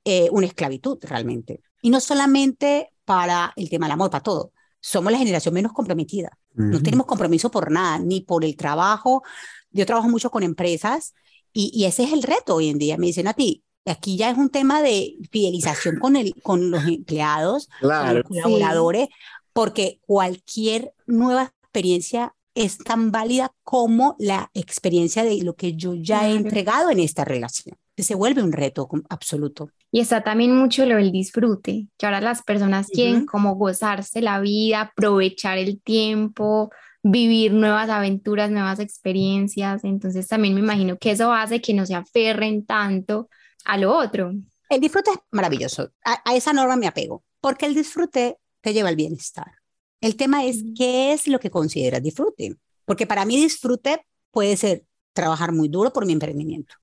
eh, una esclavitud realmente. Y no solamente para el tema del amor, para todo. Somos la generación menos comprometida. No tenemos compromiso por nada, ni por el trabajo. Yo trabajo mucho con empresas y, y ese es el reto hoy en día. Me dicen a ti, aquí ya es un tema de fidelización con, el, con los empleados, con los colaboradores, porque cualquier nueva experiencia es tan válida como la experiencia de lo que yo ya he entregado en esta relación. Se vuelve un reto absoluto. Y está también mucho lo del disfrute, que ahora las personas quieren Ujú. como gozarse la vida, aprovechar el tiempo, vivir nuevas aventuras, nuevas experiencias. Entonces también me imagino que eso hace que no se aferren tanto a lo otro. El disfrute es maravilloso. A, a esa norma me apego, porque el disfrute te lleva al bienestar. El tema es qué es lo que consideras disfrute, porque para mí disfrute puede ser trabajar muy duro por mi emprendimiento,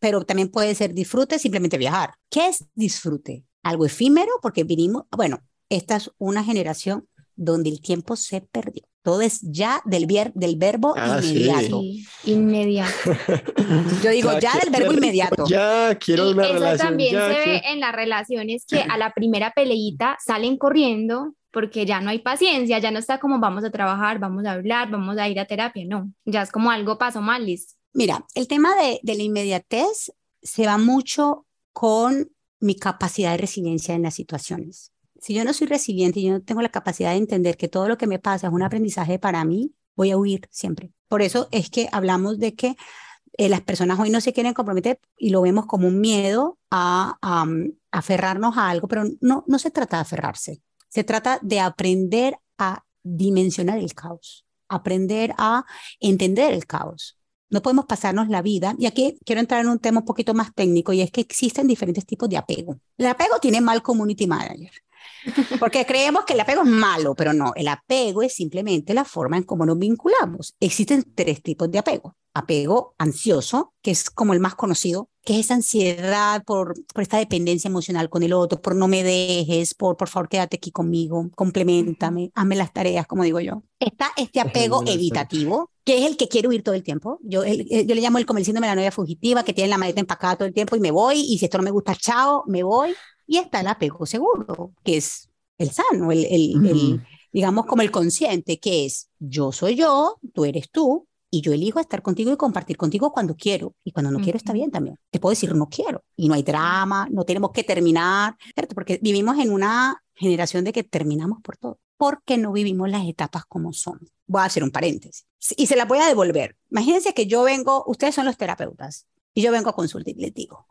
pero también puede ser disfrute simplemente viajar. ¿Qué es disfrute? Algo efímero, porque vinimos, bueno, esta es una generación donde el tiempo se perdió. Todo es ya del, vier- del verbo Ah, inmediato. Sí, inmediato. Yo digo ya del verbo inmediato. Ya, quiero Y una eso relación. también ya, se ve en las relaciones que a la primera peleita salen corriendo porque ya no hay paciencia, ya no está como vamos a trabajar, vamos a hablar, vamos a ir a terapia, no, ya es como algo pasó mal, listo. Mira, el tema de, de la inmediatez se va mucho con mi capacidad de resiliencia en las situaciones. Si yo no soy resiliente y yo no tengo la capacidad de entender que todo lo que me pasa es un aprendizaje para mí, voy a huir siempre. Por eso es que hablamos de que eh, las personas hoy no se quieren comprometer y lo vemos como un miedo a, a, aferrarnos a algo, pero no, no se trata de aferrarse. Se trata de aprender a dimensionar el caos, aprender a entender el caos. No podemos pasarnos la vida, y aquí quiero entrar en un tema un poquito más técnico, y es que existen diferentes tipos de apego. El apego tiene mal community manager, porque creemos que el apego es malo, pero no, el apego es simplemente la forma en cómo nos vinculamos. Existen tres tipos de apego. Apego ansioso, que es como el más conocido, que es esa ansiedad por, por esta dependencia emocional con el otro, por no me dejes, por por favor quédate aquí conmigo, complementame, hazme las tareas, como digo yo. Está este apego evitativo, que es el que quiere huir todo el tiempo. Yo, el- el- yo le llamo el el de la novia fugitiva, que tiene la maleta empacada todo el tiempo y me voy, y si esto no me gusta, chao, me voy. Y está el apego seguro, que es el sano, el, el, el, Ujú. digamos como el consciente, que es yo soy yo, tú eres tú, y yo elijo estar contigo y compartir contigo cuando quiero. Y cuando no quiero está bien también. Te puedo decir no quiero. Y no hay drama, no tenemos que terminar, ¿cierto? Porque vivimos en una generación de que terminamos por todo. Porque no vivimos las etapas como son. Voy a hacer un paréntesis. Y se las voy a devolver. Imagínense que yo vengo, ustedes son los terapeutas, y yo vengo a consulta y les digo,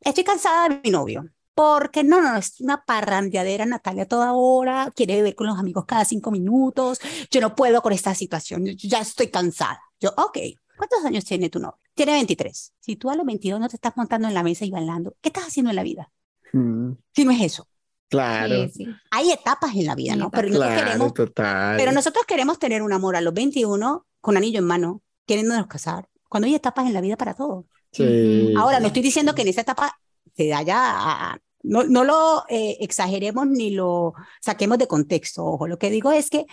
estoy cansada de mi novio. Porque no, no, es una parrandeadera Natalia toda hora, quiere beber con los amigos cada cinco minutos, yo no puedo con esta situación, yo ya estoy cansada. Yo, ok, ¿cuántos años tiene tu novio? Tiene 23. Si tú a los 22 no te estás montando en la mesa y bailando, ¿qué estás haciendo en la vida? Mm, Si no es eso. Claro, Sí, sí. Hay etapas en la vida, ¿no? Pero nosotros, claro, queremos, total. pero nosotros queremos tener un amor a los 21 con anillo en mano, queriéndonos casar, cuando hay etapas en la vida para todo. Sí, Ahora, no estoy diciendo que en esa etapa se haya, a- no, no lo eh, exageremos ni lo saquemos de contexto. Ojo, lo que digo es que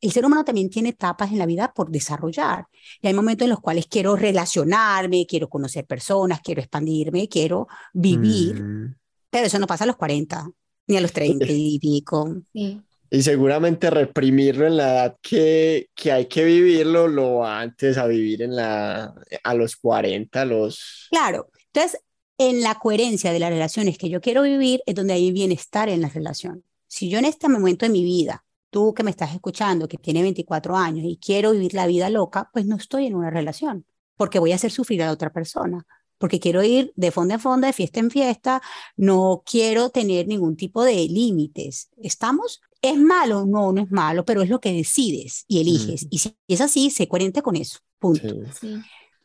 el ser humano también tiene etapas en la vida por desarrollar. Y hay momentos en los cuales quiero relacionarme, quiero conocer personas, quiero expandirme, quiero vivir, Mm. pero eso no pasa a los 40, ni a los 30 y pico. Sí. Y seguramente reprimirlo en la edad que, que hay que vivirlo, lo antes a vivir en la, a los 40, a los... Claro. Entonces, en la coherencia de las relaciones que yo quiero vivir es donde hay bienestar en la relación. Si yo en este momento de mi vida, tú que me estás escuchando, que tiene 24 años y quiero vivir la vida loca, pues no estoy en una relación, porque voy a hacer sufrir a la otra persona, porque quiero ir de fondo en fondo, de fiesta en fiesta, no quiero tener ningún tipo de límites. ¿Estamos? ¿Es malo? No, no es malo, pero es lo que decides y eliges. Ujú. Y si es así, sé coherente con eso. Punto Sí. Sí.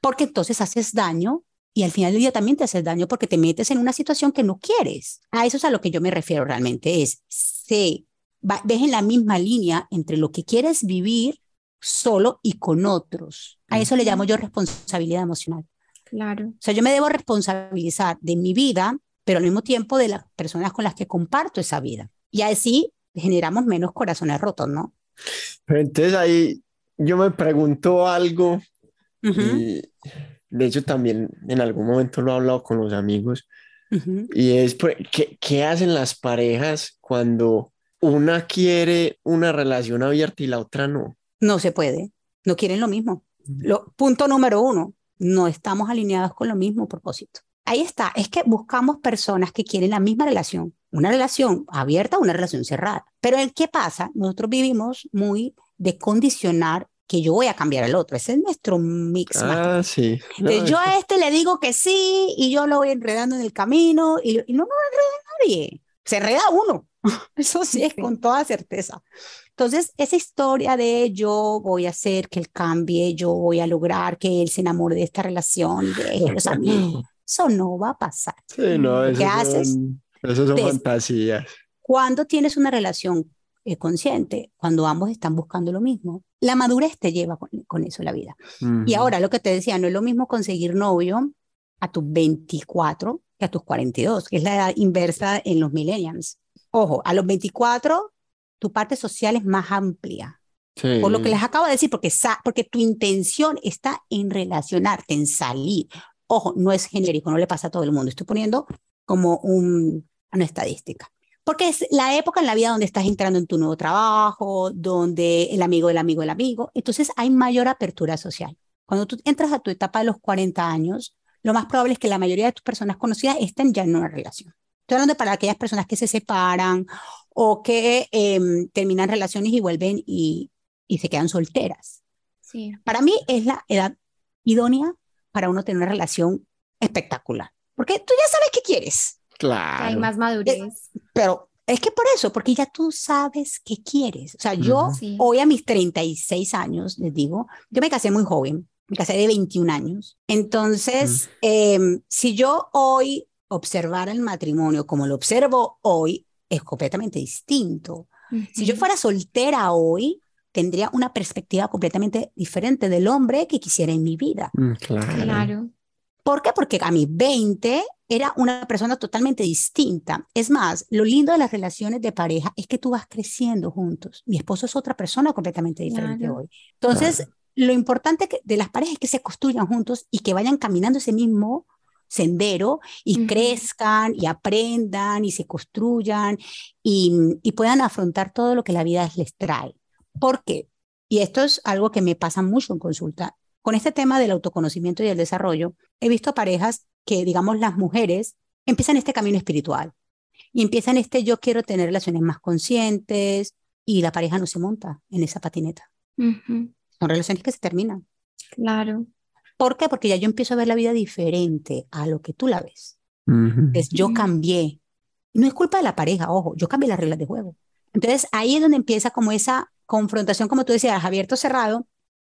porque entonces haces daño y al final del día también te haces daño porque te metes en una situación que no quieres. A eso es a lo que yo me refiero realmente, es, se, ves en la misma línea entre lo que quieres vivir solo y con otros. A eso le llamo yo responsabilidad emocional. Claro. O sea, yo me debo responsabilizar de mi vida, pero al mismo tiempo de las personas con las que comparto esa vida. Y así generamos menos corazones rotos, ¿no? Pero entonces ahí yo me pregunto algo y de hecho también en algún momento lo he hablado con los amigos y es pues, ¿qué, ¿qué hacen las parejas cuando una quiere una relación abierta y la otra no? No se puede, no quieren lo mismo. Lo, punto número uno, no estamos alineados con lo mismo propósito. Ahí está, es que buscamos personas que quieren la misma relación, una relación abierta una relación cerrada. Pero el qué pasa, nosotros vivimos muy de condicionar que yo voy a cambiar al otro. Ese es nuestro mix. Ah, sí. yo a este le digo que sí y yo lo voy enredando en el camino y, y no, no enreda nadie. Se enreda uno. Eso sí es con toda certeza. Entonces, esa historia de yo voy a hacer que él cambie, yo voy a lograr que él se enamore de esta relación, de los amigos, eso no va a pasar. Sí, no, eso ¿Qué haces? Eso son fantasías. Cuando tienes una relación eh, consciente, cuando ambos están buscando lo mismo, la madurez te lleva con, eso la vida. Y ahora lo que te decía, no es lo mismo conseguir novio a tus 24 que a tus 42, que es la edad inversa en los millennials. Ojo, a los 24 tu parte social es más amplia. Por lo que les acabo de decir, porque, porque tu intención está en relacionarte, en salir. Ojo, no es genérico, no le pasa a todo el mundo. Estoy poniendo como un, una estadística. Porque es la época en la vida donde estás entrando en tu nuevo trabajo, donde el amigo del amigo del amigo. Entonces hay mayor apertura social. Cuando tú entras a tu etapa de los 40 años, lo más probable es que la mayoría de tus personas conocidas estén ya en una relación. Estoy hablando para aquellas personas que se separan o que em, terminan relaciones y vuelven y, y se quedan solteras. Sí. Para mí es la edad idónea para uno tener una relación espectacular, porque tú ya sabes qué quieres. Claro. Hay más madurez. pero es que por eso, porque ya tú sabes qué quieres. O sea, yo hoy a mis 36 años, les digo, yo me casé muy joven, me casé de 21 años. Entonces, em, si yo hoy observara el matrimonio como lo observo hoy, es completamente distinto. Si yo fuera soltera hoy, tendría una perspectiva completamente diferente del hombre que quisiera en mi vida. Mm, claro. claro. ¿Por qué? Porque a mis 20 era una persona totalmente distinta. Es más, lo lindo de las relaciones de pareja es que tú vas creciendo juntos. Mi esposo es otra persona completamente diferente hoy. Entonces, lo importante de las parejas es que se construyan juntos y que vayan caminando ese mismo sendero y crezcan y aprendan y se construyan y, y, puedan afrontar todo lo que la vida les trae. ¿Por qué? Y esto es algo que me pasa mucho en consulta. Con este tema del autoconocimiento y el desarrollo, he visto parejas que, digamos, las mujeres empiezan este camino espiritual y empiezan este yo quiero tener relaciones más conscientes y la pareja no se monta en esa patineta. Son relaciones que se terminan. Claro. ¿Por qué? Porque ya yo empiezo a ver la vida diferente a lo que tú la ves. Es yo cambié. No es culpa de la pareja, ojo, yo cambié las reglas de juego. Entonces ahí es donde empieza como esa confrontación, como tú decías, abierto cerrado.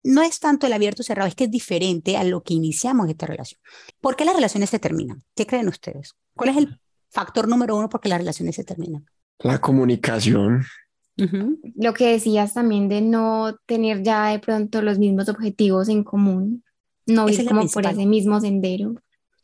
No es tanto el abierto cerrado, es que es diferente a lo que iniciamos esta relación. ¿Por qué las relaciones se terminan? ¿Qué creen ustedes? ¿Cuál es el factor número uno por qué las relaciones se terminan? La comunicación. Lo que decías también de no tener ya de pronto los mismos objetivos en común. No ir como por ese mismo sendero.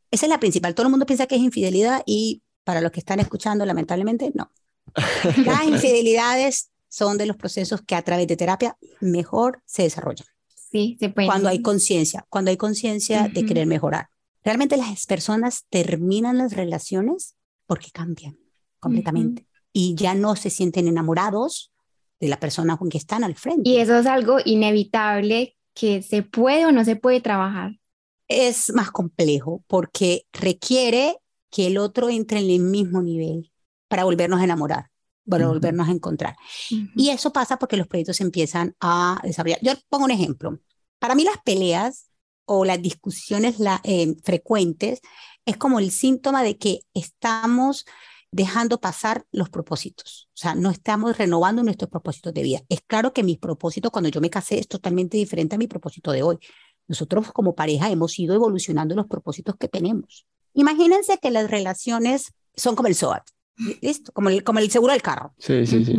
Esa es la principal. Todo el mundo piensa que es infidelidad y para los que están escuchando, lamentablemente, no. Las infidelidades son de los procesos que a través de terapia mejor se desarrollan. Sí, se puede. Cuando hay conciencia, cuando hay conciencia de querer mejorar. Realmente las personas terminan las relaciones porque cambian completamente y ya no se sienten enamorados de la persona con que están al frente. Y eso es algo inevitable que se puede o no se puede trabajar? Es más complejo porque requiere que el otro entre en el mismo nivel para volvernos a enamorar, para volvernos a encontrar. Y eso pasa porque los proyectos empiezan a desarrollar. Yo pongo un ejemplo. Para mí las peleas o las discusiones eh, frecuentes es como el síntoma de que estamos dejando pasar los propósitos. O sea, no estamos renovando nuestros propósitos de vida. Es claro que mi propósito cuando yo me casé es totalmente diferente a mi propósito de hoy. nosotros como pareja hemos ido evolucionando los propósitos que tenemos. Imagínense que las relaciones son como el SOAT, ¿listo? Como el, como el seguro del carro. Sí, sí, sí.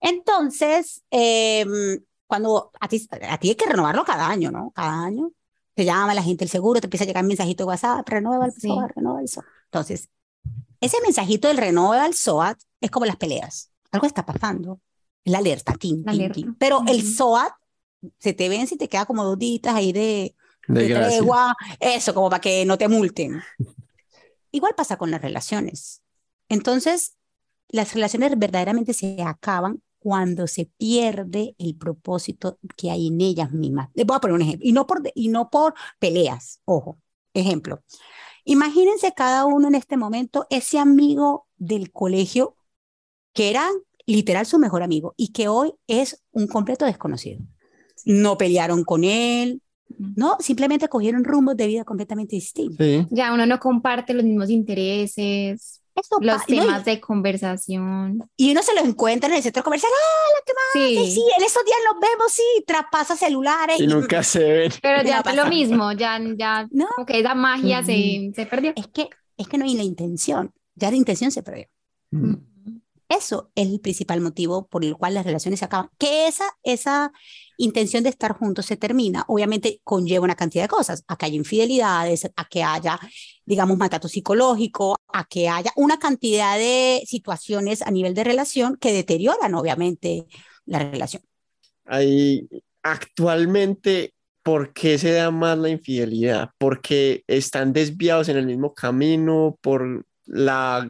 Entonces, em, cuando a ti, a ti hay que renovarlo cada año, ¿no? Cada año te llama la gente el seguro, te empieza a llegar un mensajito de WhatsApp, renueva el SOAT, renueva el SOAT. Entonces, ese mensajito del renueva el SOAT es como las peleas. Algo está pasando. La alerta, tin, tin, tin. Pero el SOAT se te vence y te queda como dos días ahí de, De de tregua, eso, como para que no te multen. Igual pasa con las relaciones. Entonces, las relaciones verdaderamente se acaban cuando se pierde el propósito que hay en ellas mismas. Les voy a poner un ejemplo, y no por, y no por peleas, ojo. Ejemplo, imagínense cada uno en este momento ese amigo del colegio que era literal su mejor amigo y que hoy es un completo desconocido. No pelearon con él, no, simplemente cogieron rumbos de vida completamente distintos. Sí. Ya uno no comparte los mismos intereses, Eso los pa- no, y- temas de conversación. y, uno se los encuentra en el centro comercial, ¡ah, ¿qué más? Sí, Sí, en esos días nos vemos, sí, traspasa celulares. Y nunca se ven. pero ya es pasa. lo mismo, ya, ya No. como que esa magia se, se perdió. Es que, es que no hay la intención, ya la intención se perdió. Mm. Eso es el principal motivo por el cual las relaciones se acaban. Que esa, esa intención de estar juntos se termina, obviamente conlleva una cantidad de cosas, a que haya infidelidades, a que haya, digamos, maltrato psicológico, a que haya una cantidad de situaciones a nivel de relación que deterioran, obviamente, la relación. Ahí, actualmente, ¿por qué se da más la infidelidad? ¿Porque están desviados en el mismo camino? ¿Por la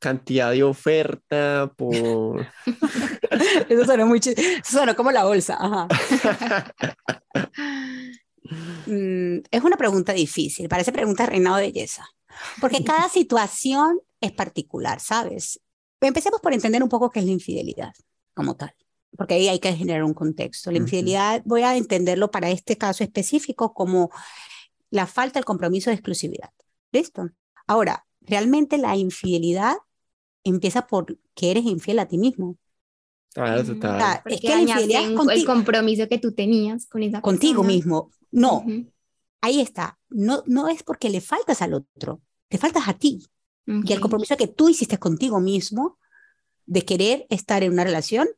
cantidad de oferta? ¿Por... Eso suena muy suena como la bolsa. Ajá. Mm, es una pregunta difícil, parece pregunta de reinado de belleza, porque cada situación es particular, ¿sabes? Empecemos por entender un poco qué es la infidelidad como tal, porque ahí hay que generar un contexto. La infidelidad, voy a entenderlo para este caso específico como la falta del compromiso de exclusividad. ¿Listo? Ahora, realmente la infidelidad empieza por que eres infiel a ti mismo. Claro, O total. sea, Porque es que la infidelidad es un- el contigo, compromiso que tú tenías con esa contigo persona. mismo. No, Ujú, ahí está. No, no es porque le faltas al otro, te faltas a ti. Y el compromiso que tú hiciste contigo mismo de querer estar en una relación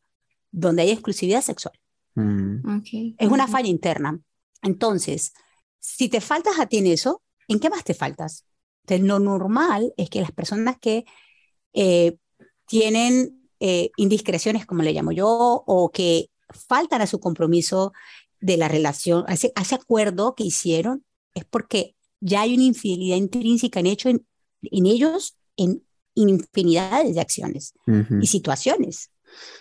donde hay exclusividad sexual. Mm. Ok, Es una falla interna. Entonces, si te faltas a ti en eso, ¿en qué más te faltas? Entonces, lo normal es que las personas que eh, tienen eh, indiscreciones, como le llamo yo, o que faltan a su compromiso de la relación, a ese, a ese acuerdo que hicieron, es porque ya hay una infidelidad intrínseca en, hecho en, en ellos en infinidades de acciones Ujú. y situaciones.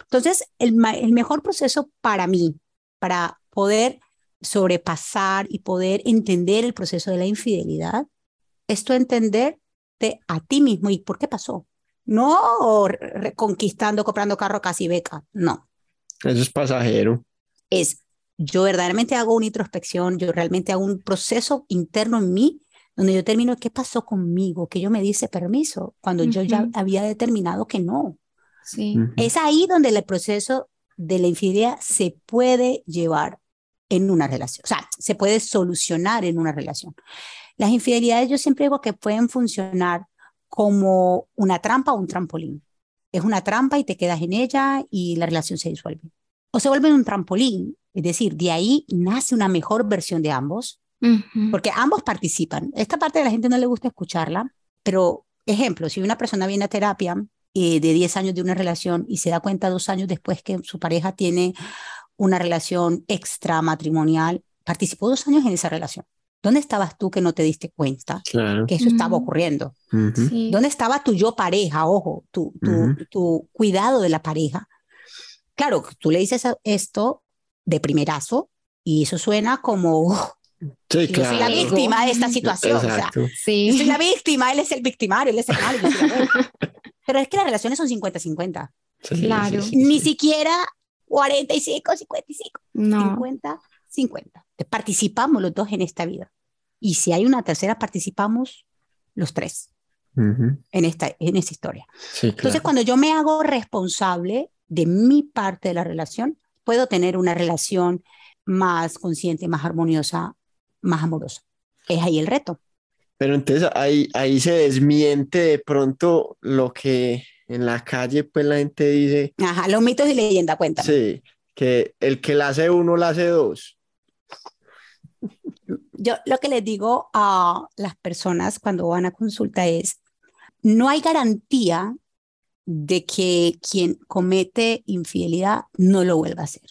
Entonces, el, el mejor proceso para mí, para poder sobrepasar y poder entender el proceso de la infidelidad, es tú entenderte a ti mismo y por qué pasó. No re- reconquistando, comprando carro casi beca, no. Eso es pasajero. Es yo verdaderamente hago una introspección, yo realmente hago un proceso interno en mí donde yo termino qué pasó conmigo, que yo me dice permiso cuando yo ya había determinado que no. Sí. Es ahí donde el proceso de la infidelidad se puede llevar en una relación, o sea, se puede solucionar en una relación. Las infidelidades yo siempre digo que pueden funcionar como una trampa o un trampolín. Es una trampa y te quedas en ella y la relación se disuelve. O se vuelve un trampolín, es decir, de ahí nace una mejor versión de ambos, porque ambos participan. Esta parte de la gente no le gusta escucharla, pero ejemplo, si una persona viene a terapia eh, de 10 años de una relación y se da cuenta dos años después que su pareja tiene una relación extramatrimonial, participó dos años en esa relación. ¿Dónde estabas tú que no te diste cuenta Claro. que eso estaba Ujú. ocurriendo? Sí. ¿Dónde estaba tu yo pareja? Ojo, tu, tu, tu cuidado de la pareja. Claro, tú le dices esto de primerazo y eso suena como "Uf, Sí, yo soy la claro. víctima de esta situación. O sea, Exacto. yo Sí. soy la víctima, él es el victimario, él es el malo. Pero es que las relaciones son 50-50. Sí, sí, Claro. sí, sí, Ni sí. siquiera 45, 55, No. 50, 50. Participamos los dos en esta vida. Y si hay una tercera, participamos los tres en esta, en esta historia. Sí, Entonces, cuando yo me hago responsable de mi parte de la relación, puedo tener una relación más consciente, más armoniosa más amorosa. Es ahí el reto. Pero entonces ahí, ahí se desmiente de pronto lo que en la calle pues la gente dice. Ajá, los mitos y leyendas, cuentan. Sí, que el que la hace uno la hace dos. Yo lo que les digo a las personas cuando van a consulta es, no hay garantía de que quien comete infidelidad no lo vuelva a hacer.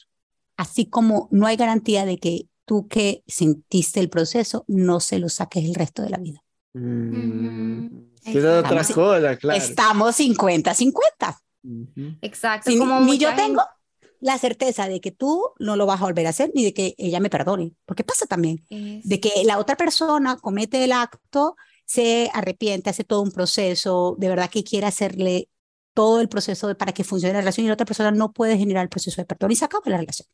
Así como no hay garantía de que tú que sentiste el proceso no se lo saques el resto de la vida. Mm, es otra cosa, claro. Estamos 50-50. Exacto. ni yo tengo la certeza de que tú no lo vas a volver a hacer ni de que ella me perdone. Porque pasa también de que la otra persona comete el acto, se arrepiente, hace todo un proceso, de verdad que quiere hacerle todo el proceso para que funcione la relación y la otra persona no puede generar el proceso de perdón y se acaba la relación.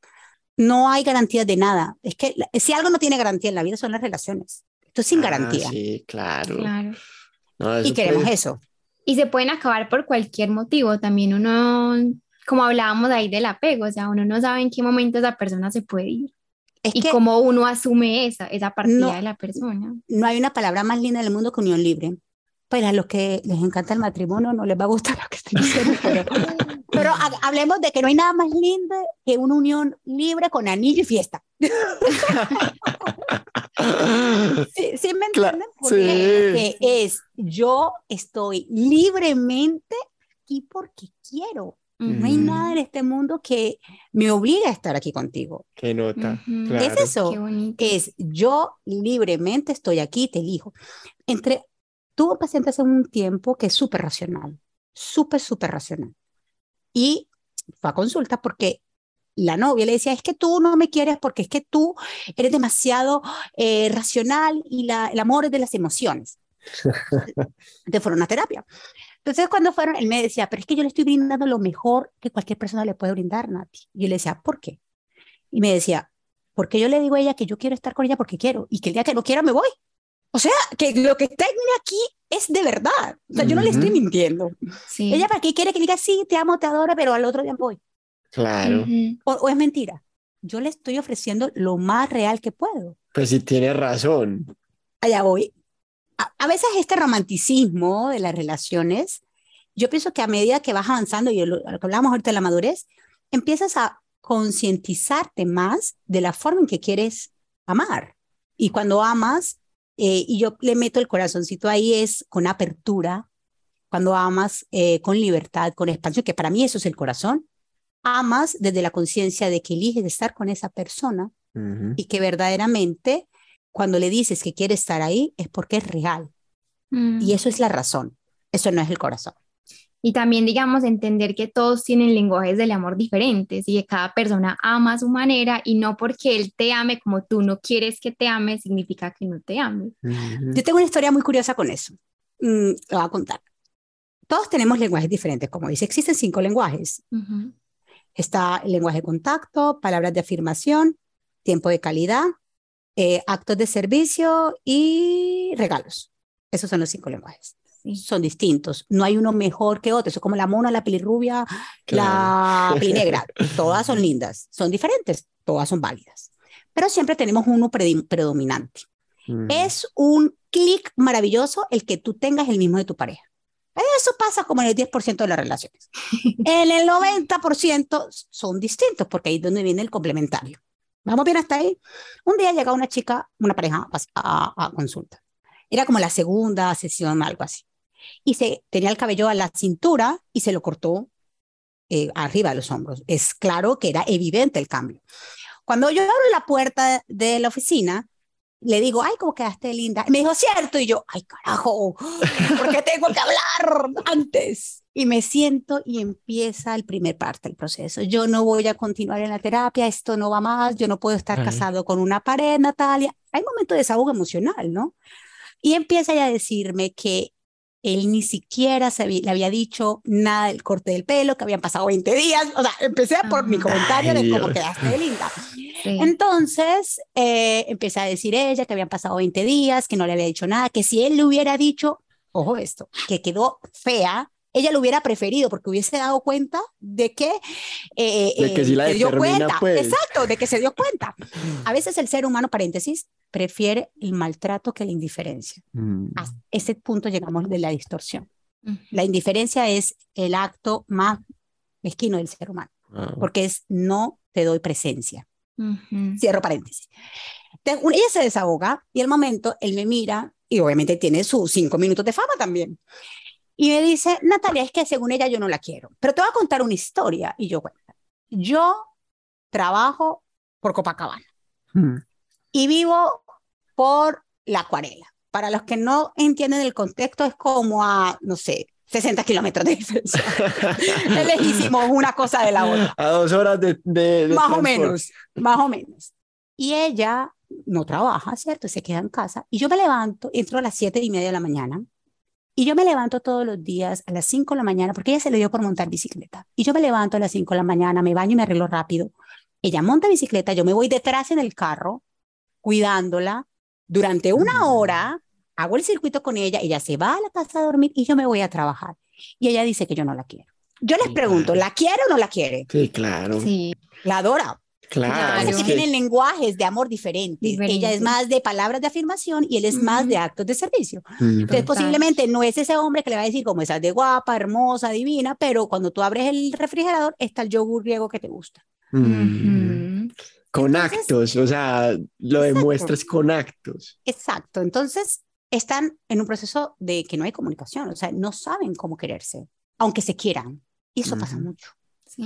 No hay garantía de nada. Es que si algo no tiene garantía en la vida son las relaciones. Esto es sin ah, garantía. Sí, claro. y queremos eso. Y se pueden acabar por cualquier motivo. También uno, como hablábamos ahí del apego, o sea, uno no sabe en qué momento esa persona se puede ir. y cómo uno asume esa, esa partida de la persona. No hay una palabra más linda del mundo que unión libre. Para los que les encanta el matrimonio no les va a gustar lo que estoy diciendo, pero, hablemos de que no hay nada más lindo que una unión libre con anillo y fiesta. ¿Sí, me entienden? Porque es yo estoy libremente aquí porque quiero. No hay nada en este mundo que me obligue a estar aquí contigo. Qué nota. Es eso. Es yo libremente estoy aquí, te elijo. Entre Tuvo un paciente hace un tiempo que es súper racional, súper, súper racional. Y fue a consulta porque la novia le decía, es que tú no me quieres porque es que tú eres demasiado eh, racional y la, el amor es de las emociones. Entonces fueron a terapia. Entonces cuando fueron, él me decía, pero es que yo le estoy brindando lo mejor que cualquier persona le puede brindar, Nati. Y yo le decía, ¿por qué? Y me decía, porque yo le digo a ella que yo quiero estar con ella porque quiero y que el día que no quiera me voy. O sea, que lo que está aquí es de verdad. O sea, yo no le estoy mintiendo. Ella para qué quiere que diga, sí, te amo, te adoro, pero al otro día voy. Claro. o, es mentira. Yo le estoy ofreciendo lo más real que puedo. Pues si tiene razón. Allá voy. A, veces este romanticismo de las relaciones, yo pienso que a medida que vas avanzando, y lo, lo que hablábamos ahorita de la madurez, empiezas a concientizarte más de la forma en que quieres amar. Y cuando amas, eh, y yo le meto el corazoncito ahí es con apertura, cuando amas eh, con libertad, con expansión, que para mí eso es el corazón, amas desde la conciencia de que eliges estar con esa persona y que verdaderamente cuando le dices que quiere estar ahí es porque es real. Mm. Y eso es la razón, eso no es el corazón. Y también, digamos, entender que todos tienen lenguajes del amor diferentes y que cada persona ama a su manera y no porque él te ame como tú no quieres que te ame, significa que no te ame. Yo tengo una historia muy curiosa con eso. Mm, lo voy a contar. Todos tenemos lenguajes diferentes, como dice, existen cinco lenguajes. Está el lenguaje de contacto, palabras de afirmación, tiempo de calidad, eh, actos de servicio y regalos. Esos son los cinco lenguajes son distintos. No hay uno mejor que otro. Es como la mona, la pelirrubia, la negra. Todas son lindas, son diferentes, todas son válidas. Pero siempre tenemos uno predominante. Mm. Es un clic maravilloso el que tú tengas el mismo de tu pareja. Eso pasa como en el 10% de las relaciones. en el 90% son distintos porque ahí es donde viene el complementario. ¿Vamos bien hasta ahí? Un día llega una chica, una pareja a, consulta. Era como la segunda sesión, algo así y se tenía el cabello a la cintura y se lo cortó eh, arriba de los hombros. Es claro que era evidente el cambio. Cuando yo abro la puerta de la oficina, le digo, ay, ¿cómo quedaste linda? Y me dijo, cierto. Y yo, ay, carajo, ¿por qué tengo que hablar antes? Y me siento y empieza el primer parte del proceso. Yo no voy a continuar en la terapia, esto no va más, yo no puedo estar casado con una pared, Natalia. Hay momentos de desahogo emocional, ¿no? Y empieza ya a decirme que él ni siquiera se le había dicho nada del corte del pelo, que habían pasado 20 días. O sea, empecé por mi comentario de cómo quedaste de linda. Entonces, eh, empecé a decir ella que habían pasado 20 días, que no le había dicho nada, que si él le hubiera dicho, ojo esto, que quedó fea, ella lo hubiera preferido porque hubiese dado cuenta de que, eh, de que sí la se dio cuenta. Pues. Exacto, de que se dio cuenta. A veces el ser humano, paréntesis, prefiere el maltrato que la indiferencia. Mm. A ese punto llegamos de la distorsión. La indiferencia es el acto más mezquino del ser humano, Ah, porque es no te doy presencia. Ujú. Cierro paréntesis. Entonces, ella se desahoga y al momento él me mira y obviamente tiene sus cinco minutos de fama también. Y me dice, Natalia, es que según ella yo no la quiero, pero te voy a contar una historia. Y yo, cuento, yo trabajo por Copacabana mm. y vivo por la acuarela. Para los que no entienden el contexto, es como a, no sé, 60 kilómetros de diferencia. es lejísimo una cosa de la otra. A dos horas de, de- de Más o transporte. menos, más o menos. Y ella no trabaja, ¿cierto? Se queda en casa. Y yo me levanto, entro a las siete y media de la mañana. Y yo me levanto todos los días a las 5 de la mañana, porque ella se le dio por montar bicicleta. Y yo me levanto a las 5 de la mañana, me baño y me arreglo rápido. Ella monta bicicleta, yo me voy detrás en el carro, cuidándola. Durante una Mm. hora hago el circuito con ella, ella se va a la casa a dormir y yo me voy a trabajar. Y ella dice que yo no la quiero. Yo les Sí, pregunto, claro. ¿la quiere o no la quiere? Sí, claro. Sí, La adora. Claro. Claro, es que tienen lenguajes de amor diferentes. Ella es más de palabras de afirmación y él es más de actos de servicio. Mm. Entonces, posiblemente no es ese hombre que le va a decir como estás de guapa, hermosa, divina, pero cuando tú abres el refrigerador está el yogur griego que te gusta. Mm. Ujú. Con Entonces- actos, o sea, lo Exacto. demuestras con actos. Exacto. Entonces, están en un proceso de que no hay comunicación, o sea, no saben cómo quererse, aunque se quieran. Y eso pasa Ujú. mucho. Sí.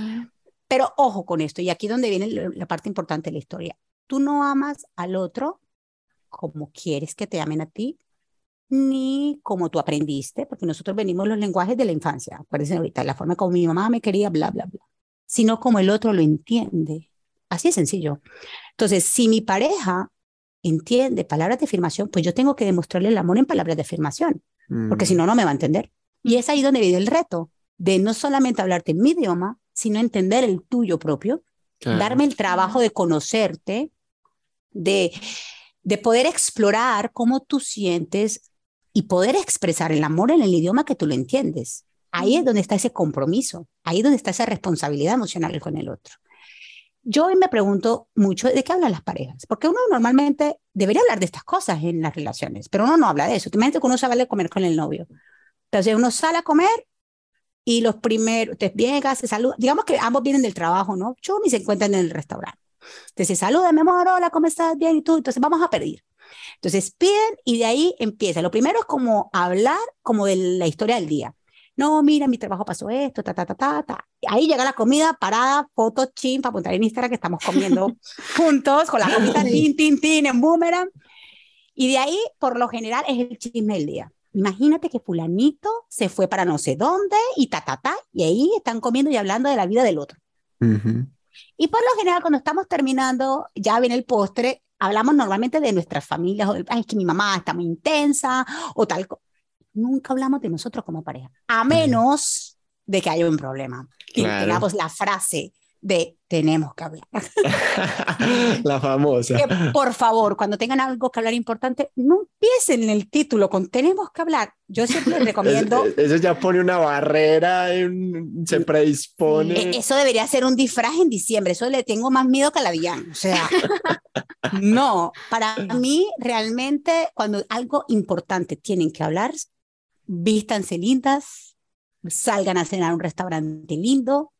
Pero ojo con esto, y aquí donde viene la parte importante de la historia. Tú no amas al otro como quieres que te amen a ti, ni como tú aprendiste, porque nosotros venimos los lenguajes de la infancia, acuérdense ahorita, la forma como mi mamá me quería, bla, bla, bla, sino como el otro lo entiende. Así de sencillo. Entonces, si mi pareja entiende palabras de afirmación, pues yo tengo que demostrarle el amor en palabras de afirmación, porque Mm. si no, no me va a entender. Y es ahí donde viene el reto, de no solamente hablarte en mi idioma, sino entender el tuyo propio, Claro. darme el trabajo de conocerte, de, de poder explorar cómo tú sientes y poder expresar el amor en el idioma que tú lo entiendes. Ahí es donde está ese compromiso, ahí es donde está esa responsabilidad emocional con el otro. Yo hoy me pregunto mucho de qué hablan las parejas, porque uno normalmente debería hablar de estas cosas en las relaciones, pero uno no habla de eso. Imagínate que uno sale a comer con el novio. Entonces uno sale a comer y los primeros, te llega, se saluda, digamos que ambos vienen del trabajo, ¿no? Chum, y se encuentran en el restaurante. Entonces se saludan, mi amor, hola, ¿cómo estás? Bien, ¿y tú? Entonces vamos a pedir. Entonces piden y de ahí empieza. Lo primero es como hablar como de la historia del día. No, mira, mi trabajo pasó esto, ta, ta, ta, ta, ta. Ahí llega la comida, parada, foto, chin, para apuntar en Instagram que estamos comiendo juntos, con la comida, tin, tin, tin, en boomerang. Y de ahí, por lo general, es el chisme del día. Imagínate que fulanito se fue para no sé dónde y ta, ta, ta, y ahí están comiendo y hablando de la vida del otro. Ujú. Y por lo general, cuando estamos terminando, ya viene el postre, hablamos normalmente de nuestras familias, o de, Ay, es que mi mamá está muy intensa, o tal. Nunca hablamos de nosotros como pareja, a menos de que haya un problema. Y Claro. tengamos la frase de tenemos que hablar. La famosa. Que, por favor, cuando tengan algo que hablar importante, no empiecen el título con tenemos que hablar. Yo siempre les recomiendo, Es- Eso ya pone una barrera, se predispone. eh, eso debería ser un disfraz en diciembre, eso le tengo más miedo que a la DIAN. O sea, no, para mí realmente cuando algo importante tienen que hablar, vístanse lindas, salgan a cenar a un restaurante lindo,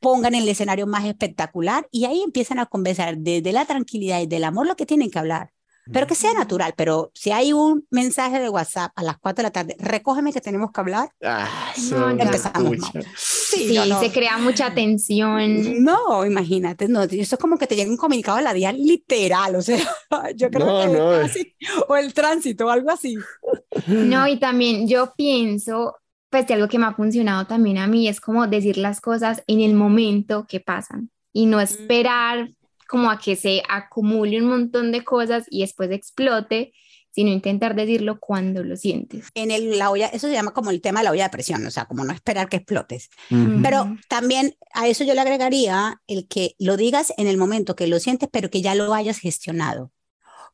pongan el escenario más espectacular y ahí empiezan a conversar desde la tranquilidad y del amor lo que tienen que hablar. Pero que sea natural, pero si hay un mensaje de WhatsApp a las 4 de la tarde, recógeme que tenemos que hablar. Ah, No. Empezamos mal. Sí, yo no- se crea mucha tensión. No, imagínate, no, eso es como que te llega un comunicado de la DIA literal, o sea, yo creo No, que no, así, o el tránsito, o algo así. No, y también yo pienso, pues de algo que me ha funcionado también a mí es como decir las cosas en el momento que pasan y no esperar como a que se acumule un montón de cosas y después explote, sino intentar decirlo cuando lo sientes. En el, la olla, eso se llama como el tema de la olla de presión, o sea, como no esperar que explotes. Pero también a eso yo le agregaría el que lo digas en el momento que lo sientes, pero que ya lo hayas gestionado.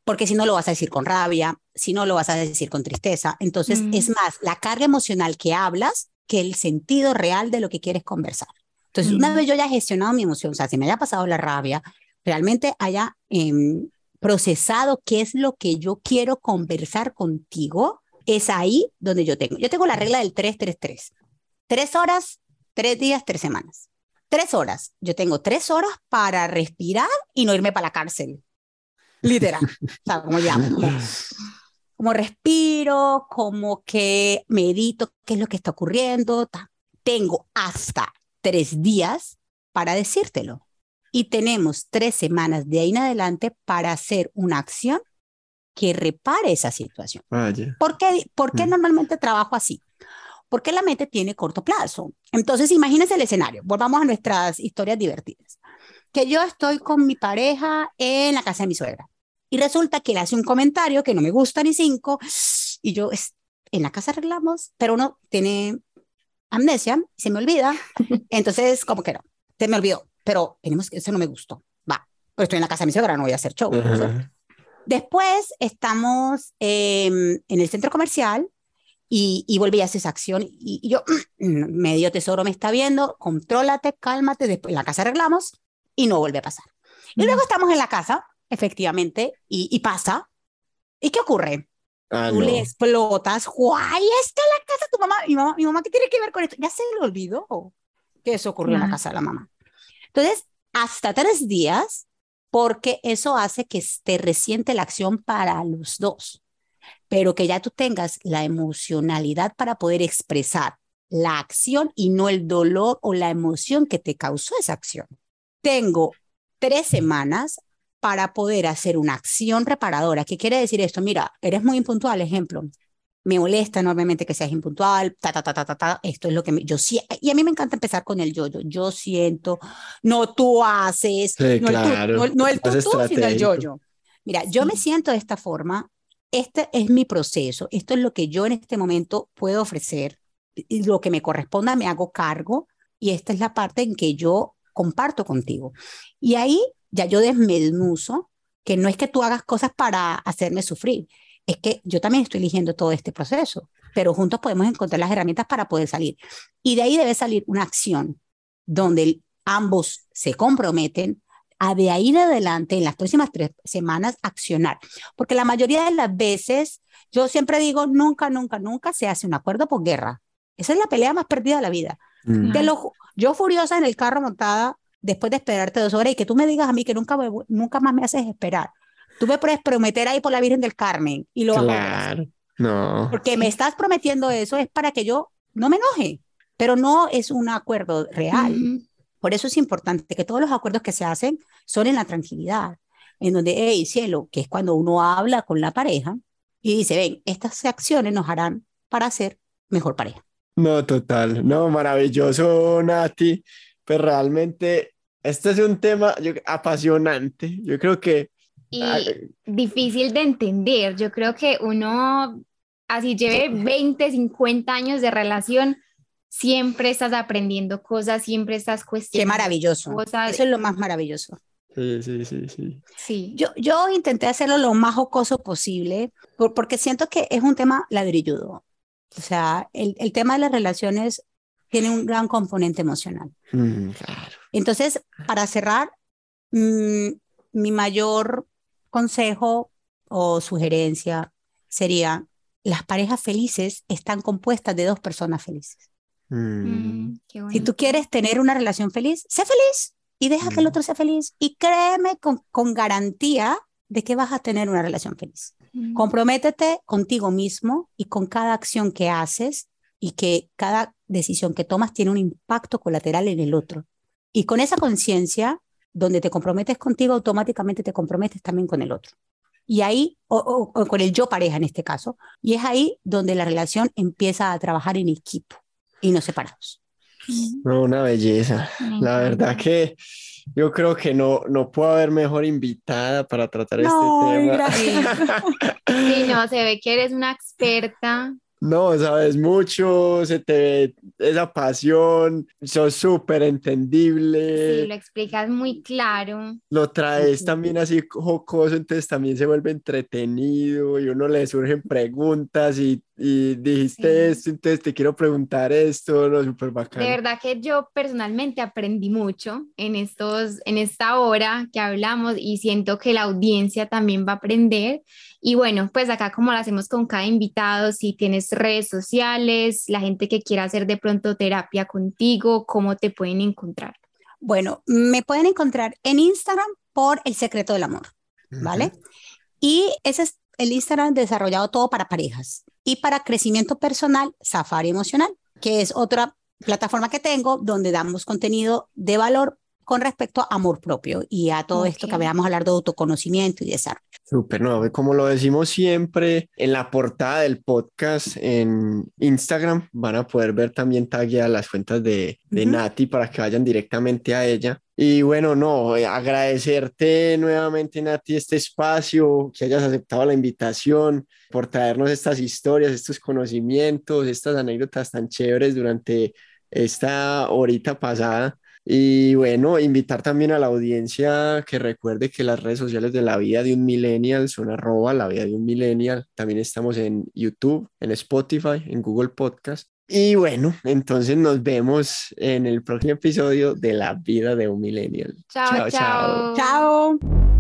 Porque si no lo vas a decir con rabia, si no lo vas a decir con tristeza. Entonces, Mm. es más la carga emocional que hablas que el sentido real de lo que quieres conversar. Entonces, una Mm. vez yo haya gestionado mi emoción, o sea, si me haya pasado la rabia, realmente haya em, procesado qué es lo que yo quiero conversar contigo, es ahí donde yo tengo. Yo tengo la regla del 333. Tres horas, tres días, tres semanas. Tres horas. Yo tengo tres horas para respirar y no irme para la cárcel. Literal. o sea, como llamo. Como, respiro, como que medito qué es lo que está ocurriendo. Tengo hasta tres días para decírtelo. Y tenemos tres semanas de ahí en adelante para hacer una acción que repare esa situación. ¿Por qué, por qué mm. normalmente trabajo así? Porque la mente tiene corto plazo. Entonces, imagínense el escenario. Volvamos a nuestras historias divertidas. Que yo estoy con mi pareja en la casa de mi suegra y resulta que le hace un comentario que no me gusta ni cinco y yo en la casa arreglamos, pero uno tiene amnesia, se me olvida. Entonces, como que no, se me olvidó, pero tenemos que, eso no me gustó. Va, pues estoy en la casa de mi suegra, no voy a hacer show. Después estamos em, en el centro comercial y, y volví a hacer esa acción y, yo, medio tesoro me está viendo, contrólate, cálmate, después en la casa arreglamos y no vuelve a pasar. Y luego estamos en la casa, efectivamente, y, pasa. ¿Y qué ocurre? Ah, Tú le explotas, ¡guay! Está la casa de tu mamá. Mi mamá, mi mamá, ¿qué tiene que ver con esto? Ya se le olvidó que eso ocurrió en la casa de la mamá. Entonces, hasta tres días porque eso hace que te resiente la acción para los dos, pero que ya tú tengas la emocionalidad para poder expresar la acción y no el dolor o la emoción que te causó esa acción. Tengo tres semanas para poder hacer una acción reparadora. ¿Qué quiere decir esto? Mira, eres muy impuntual, ejemplo me molesta enormemente que seas impuntual, ta, ta, ta, ta, ta, ta, esto es lo que yo siento, y a mí me encanta empezar con el yo-yo, yo siento, no tú haces, no, el tú, no, el tú, sino el yo-yo. Mira, yo me siento de esta forma, este es mi proceso, esto es lo que yo en este momento puedo ofrecer, lo que me corresponda me hago cargo, y esta es la parte en que yo comparto contigo. Y ahí ya yo desmenuzo que no es que tú hagas cosas para hacerme sufrir, es que yo también estoy eligiendo todo este proceso, pero juntos podemos encontrar las herramientas para poder salir. Y de ahí debe salir una acción donde ambos se comprometen a de ahí en adelante, en las próximas tres semanas, accionar. Porque la mayoría de las veces, yo siempre digo, nunca, nunca, nunca se hace un acuerdo por guerra. Esa es la pelea más perdida de la vida. Mm. lo, yo furiosa en el carro montada después de esperarte dos horas y que tú me digas a mí que nunca, nunca más me haces esperar. Tú me puedes prometer ahí por la Virgen del Carmen y lo Claro, no. Porque me estás prometiendo eso es para que yo no me enoje, pero no es un acuerdo real. Por eso es importante que todos los acuerdos que se hacen son en la tranquilidad, en donde, hey, cielo, que es cuando uno habla con la pareja y dice, ven, estas acciones nos harán para ser mejor pareja. No, total, no, maravilloso, Nati. Pues realmente, este es un tema apasionante. Yo creo que y difícil de entender. Yo creo que uno, así lleve 20, 50 años de relación, siempre estás aprendiendo cosas, siempre estás cuestionando. Qué maravilloso. Eso es lo más maravilloso. Sí, sí, sí, sí. sí. Yo, yo intenté hacerlo lo más jocoso posible porque siento que es un tema ladrilludo. O sea, el, el tema de las relaciones tiene un gran componente emocional. Mm, claro. Entonces, para cerrar, mm, mi mayor consejo o sugerencia sería, las parejas felices están compuestas de dos personas felices. Mm. Mm, si tú quieres tener una relación feliz, sé feliz y deja que el otro sea feliz. Y créeme con, con garantía de que vas a tener una relación feliz. Comprométete contigo mismo y con cada acción que haces y que cada decisión que tomas tiene un impacto colateral en el otro. Y con esa conciencia donde te comprometes contigo, automáticamente te comprometes también con el otro. Y ahí, o, con el yo pareja en este caso, y es ahí donde la relación empieza a trabajar en equipo y no separados. una belleza. La verdad que yo creo que no, no puedo haber mejor invitada para tratar este tema. Sí, no, se ve que eres una experta no, sabes mucho, se te ve esa pasión, sos súper entendible. Sí, lo explicas muy claro. Lo traes también así jocoso, entonces también se vuelve entretenido y uno le surgen preguntas y y dijiste esto, entonces te quiero preguntar esto, lo súper bacán. De verdad que yo personalmente aprendí mucho en, estos, en esta hora que hablamos y siento que la audiencia también va a aprender. Y bueno, pues acá como lo hacemos con cada invitado, si tienes redes sociales, la gente que quiera hacer de pronto terapia contigo, ¿cómo te pueden encontrar? Bueno, me pueden encontrar en Instagram por El Secreto del Amor, ¿vale? Y ese es el Instagram desarrollado todo para parejas y para crecimiento personal, Safari Emocional, que es otra plataforma que tengo donde damos contenido de valor con respecto a amor propio y a todo esto que habíamos hablar de autoconocimiento y desarrollo. Súper, no, como lo decimos siempre, en la portada del podcast en Instagram van a poder ver también tagueadas las cuentas de, de Nati para que vayan directamente a ella. Y bueno, no, eh, agradecerte nuevamente, Nati, este espacio, que hayas aceptado la invitación, por traernos estas historias, estos conocimientos, estas anécdotas tan chéveres durante esta horita pasada. Y bueno, invitar también a la audiencia que recuerde que las redes sociales de la vida de un millennial son arroba la vida de un millennial. También estamos en YouTube, en Spotify, en Google Podcast. Y bueno, entonces nos vemos en el próximo episodio de la vida de un millennial. chao. Chao. chao.